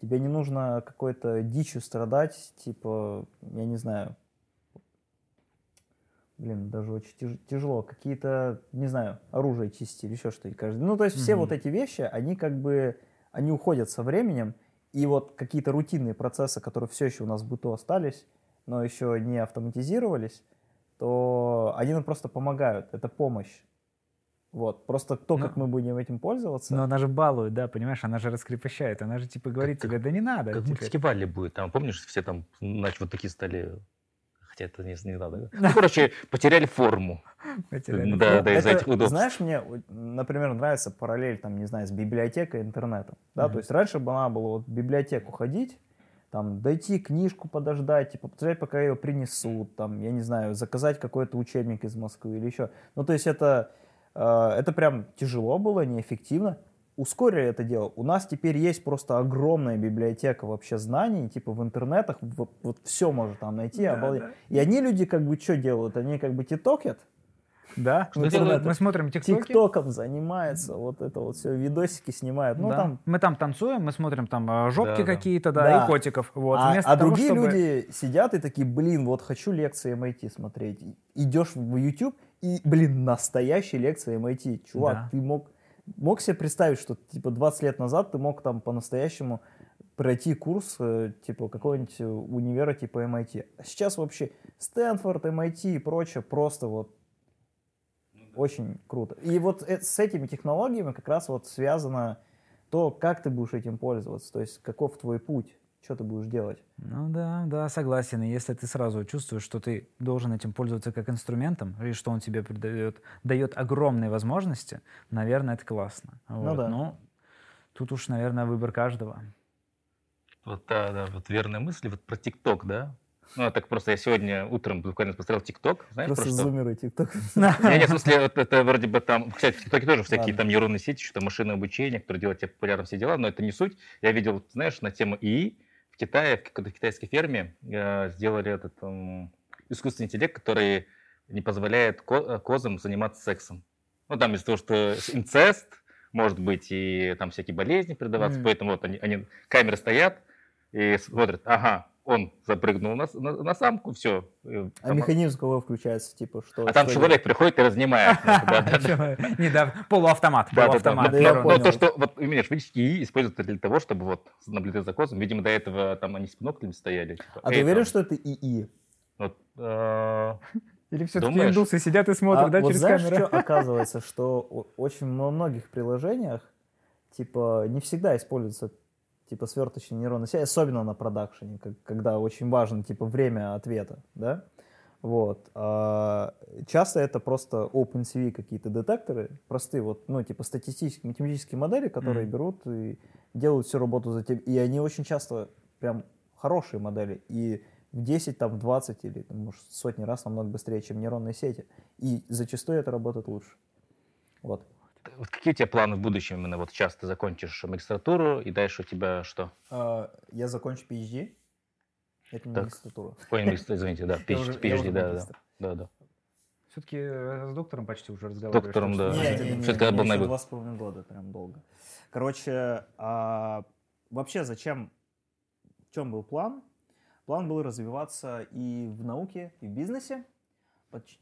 Тебе не нужно какой-то дичью страдать, типа, я не знаю, блин, даже очень тяж- тяжело, какие-то, не знаю, оружие чистить или еще что-то. каждый. Ну, то есть все Мгм. вот эти вещи, они как бы, они уходят со временем, и вот какие-то рутинные процессы, которые все еще у нас в быту остались, но еще не автоматизировались, то они нам просто помогают, это помощь. Вот, просто то, как мы будем этим пользоваться. Но она же балует, да, понимаешь, она же раскрепощает, она же типа говорит как- тебе, да не надо. Как в теперь». мультике Валли будет. Там, помнишь, все там, значит, вот такие стали... Хотя это не, не надо. Ну, короче, потеряли форму. Потеряли. Да, да, из-за это, этих удобств. Знаешь, мне, например, нравится параллель, там, не знаю, с библиотекой и интернетом. Да? Мгм. То есть раньше бы надо было вот в библиотеку ходить, там, дойти, книжку подождать, типа, подождать, пока ее принесут, там, я не знаю, заказать какой-то учебник из Москвы или еще. Ну, то есть это, э, это прям тяжело было, неэффективно. Ускорили это дело. У нас теперь есть просто огромная библиотека вообще знаний, типа в интернетах, вот, вот все можно там найти, Да, обалдеть. да. И они люди как бы что делают? Они как бы титокят, Да, Что мы, делают? мы смотрим тиктоки. тиктоком занимаются, вот это вот все, видосики снимают. Ну, да. там Мы там танцуем, мы смотрим там э, жопки Да, да. какие-то, да, Да. и котиков. Вот. а, Вместо а того, другие чтобы- люди сидят и такие, блин, вот хочу лекции MIT смотреть. Идешь в YouTube и, блин, настоящие лекции MIT. Чувак, Да. ты мог, мог себе представить, что типа 20 лет назад ты мог там по-настоящему пройти курс э, типа какого-нибудь э, универа типа MIT. А сейчас вообще Стэнфорд, MIT и прочее просто вот очень круто. И вот э- с этими технологиями как раз вот связано то, как ты будешь этим пользоваться, то есть каков твой путь, что ты будешь делать. Ну да, да, согласен. И если ты сразу чувствуешь, что ты должен этим пользоваться как инструментом, и что он тебе придает, дает огромные возможности, наверное, это классно. Вот. да. Ну, тут уж, наверное, выбор каждого. Вот, да, да, вот верные мысли. Вот про ТикТок, да? Ну, так просто я сегодня утром буквально посмотрел ТикТок. Знаешь, Просто про зумеры тикток. Не, не, в смысле, вот это вроде бы там, кстати, в ТикТоке тоже всякие там нейронные сети, что-то машинное обучение, которые делают тебе популярны все дела, но это не суть. Я видел, знаешь, на тему ИИ в Китае, в какой-то китайской ферме э, сделали этот м, искусственный интеллект, который не позволяет э, козам заниматься сексом. Ну, там из-за того, что инцест, может быть, и там всякие болезни передаваться, Мгм. поэтому вот они, они, камеры стоят и смотрят, ага, он запрыгнул на, на, на самку, все. А механизм кого включается, типа, что... А там что человек приходит и разнимает. ну, да, да, да. Не, да, полуавтомат, полуавтомат. Но- то, что, вот, видишь, видишь, ИИ используют для того, чтобы вот наблюдать за козом. Видимо, до этого там они с биноклями стояли. типа, А «Эй, ты уверен, там, что это ИИ? э, Или все-таки индусы сидят и смотрят, А да, через знаешь, камеру? что оказывается, что очень во многих приложениях, типа, не всегда используется типа сверточные нейронные сети, особенно на продакшене, как- когда очень важно типа время ответа, да? Вот. А часто это просто OpenCV какие-то детекторы, простые, вот, ну, типа статистические, математические модели, которые Мгм. берут и делают всю работу за тебя. И они очень часто прям хорошие модели. И в 10, там, в 20 или, там, может, сотни раз намного быстрее, чем нейронные сети. И зачастую это работает лучше. Вот. Вот какие у тебя планы в будущем? Именно вот сейчас ты закончишь магистратуру, и дальше у тебя что? А, я закончу PhD. Это не Так. магистратура. Ой, извините, да, PhD, уже да, да, да, да. Все-таки с доктором почти уже разговариваешь. Доктором, да. нет, был на два с половиной года, прям долго. Короче, а, вообще зачем, в чем был план? План был развиваться и в науке, и в бизнесе. Поч-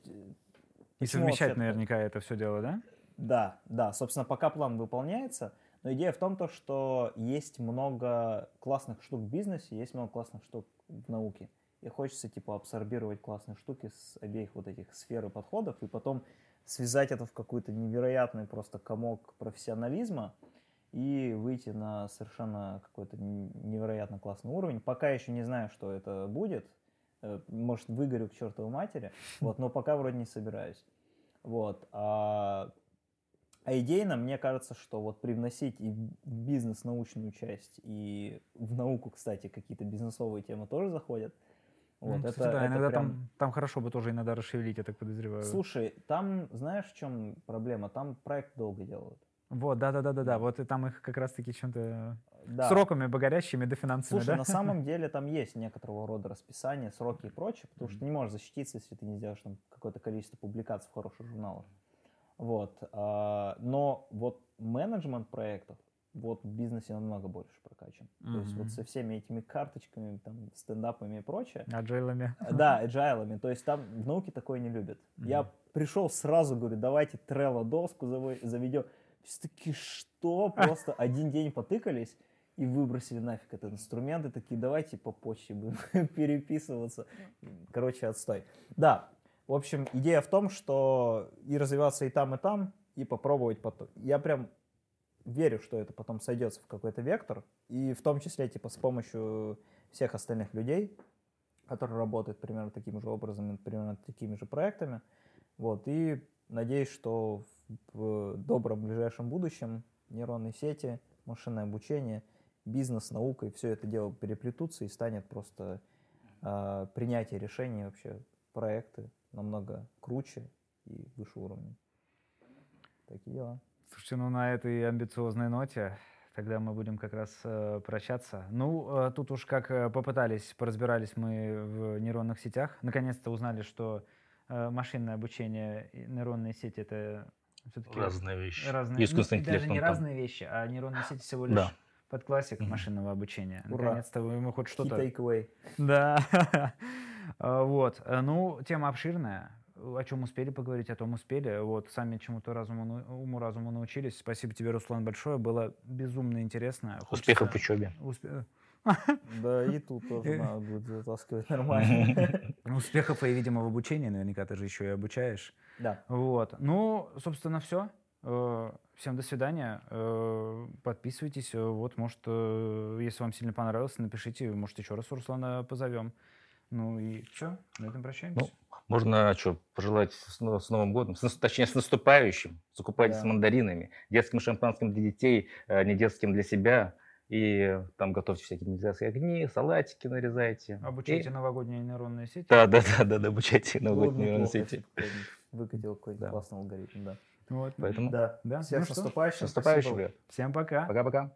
И совмещать наверняка это все дело, да? Да, да. Собственно, пока план выполняется, но идея в том, то, что есть много классных штук в бизнесе, есть много классных штук в науке. И хочется, типа, абсорбировать классные штуки с обеих вот этих сфер и подходов, и потом связать это в какой-то невероятный просто комок профессионализма и выйти на совершенно какой-то невероятно классный уровень. Пока еще не знаю, что это будет. Э, Может, выгорю к чертовой матери, вот, но пока вроде не собираюсь. Вот. А, а идейно, мне кажется, что вот привносить и в бизнес научную часть, и в науку, кстати, какие-то бизнесовые темы тоже заходят. Вот, Ну, это, кстати, да, это иногда прям- там, там хорошо бы тоже иногда расшевелить, я так подозреваю. Слушай, там, знаешь, в чем проблема? Там проект долго делают. Вот, да-да-да-да-да, вот и там их как раз-таки чем-то Да. сроками богорящими, да финансами, Слушай, да? на самом деле там есть некоторого рода расписание, сроки и прочее, потому что ты не можешь защититься, если ты не сделаешь там какое-то количество публикаций в хороших журналах. Вот. а, Но вот менеджмент проектов вот в бизнесе намного больше прокачан. То есть вот со всеми этими карточками, там, стендапами и прочее. Аджейлами. Да, agile, то есть там в науке такое не любят. Я пришел сразу, говорю, давайте Trello доску заведем. Все такие, что? Просто один день потыкались и выбросили нафиг этот инструмент, и такие, давайте по почте будем переписываться. Короче, отстой. Да, в общем, идея в том, что и развиваться и там, и там, и попробовать потом. Я прям верю, что это потом сойдется в какой-то вектор, и в том числе, типа, с помощью всех остальных людей, которые работают примерно таким же образом, примерно такими же проектами. Вот, и надеюсь, что в добром ближайшем будущем нейронные сети, машинное обучение, бизнес, наука и все это дело переплетутся и станет просто а, принятие решений вообще проекты намного круче и выше уровня. Такие дела. Слушайте, ну на этой амбициозной ноте тогда мы будем как раз э, прощаться. Ну, э, тут уж как э, попытались, поразбирались мы в нейронных сетях. Наконец-то узнали, что э, машинное обучение и нейронные сети — это все-таки Разные вещи. разные, И искусственный ну, даже не там. разные вещи, а нейронные сети всего лишь Да. подклассик Мгм. машинного обучения. Ура. Наконец-то мы хоть Key что-то... takeaway. Да. А, Вот. Э, Ну, тема обширная. О чем успели поговорить, о том успели. Вот, сами чему-то разуму, нау- уму-разуму научились. Спасибо тебе, Руслан, большое. Было безумно интересно. Успехов в Хочется- учебе. Успе- Да, и тут тоже надо будет затаскивать нормально. Успехов и, видимо, в обучении. Наверняка ты же еще и обучаешь. Да. Вот. Ну, собственно, все. Всем до свидания. Э, Подписывайтесь. Э, Вот, может, э, если вам сильно понравилось, напишите. Может, еще раз Руслана позовем. Ну и все. На этом прощаемся. Ну, можно что, пожелать с, но- с Новым годом, с точнее, с наступающим. Закупайтесь Да. мандаринами, детским шампанским для детей, э, не детским для себя. И там готовьте всякие медитации огни, салатики нарезайте. Обучайте И- новогодние нейронные сети. Да, да, да, да, да, обучайте новогодние нейронные сети. выкатил какой-то Да. классный алгоритм, да. Вот. Поэтому Да. Да, Всех ну с наступающим. с наступающим. Всем пока. Пока-пока.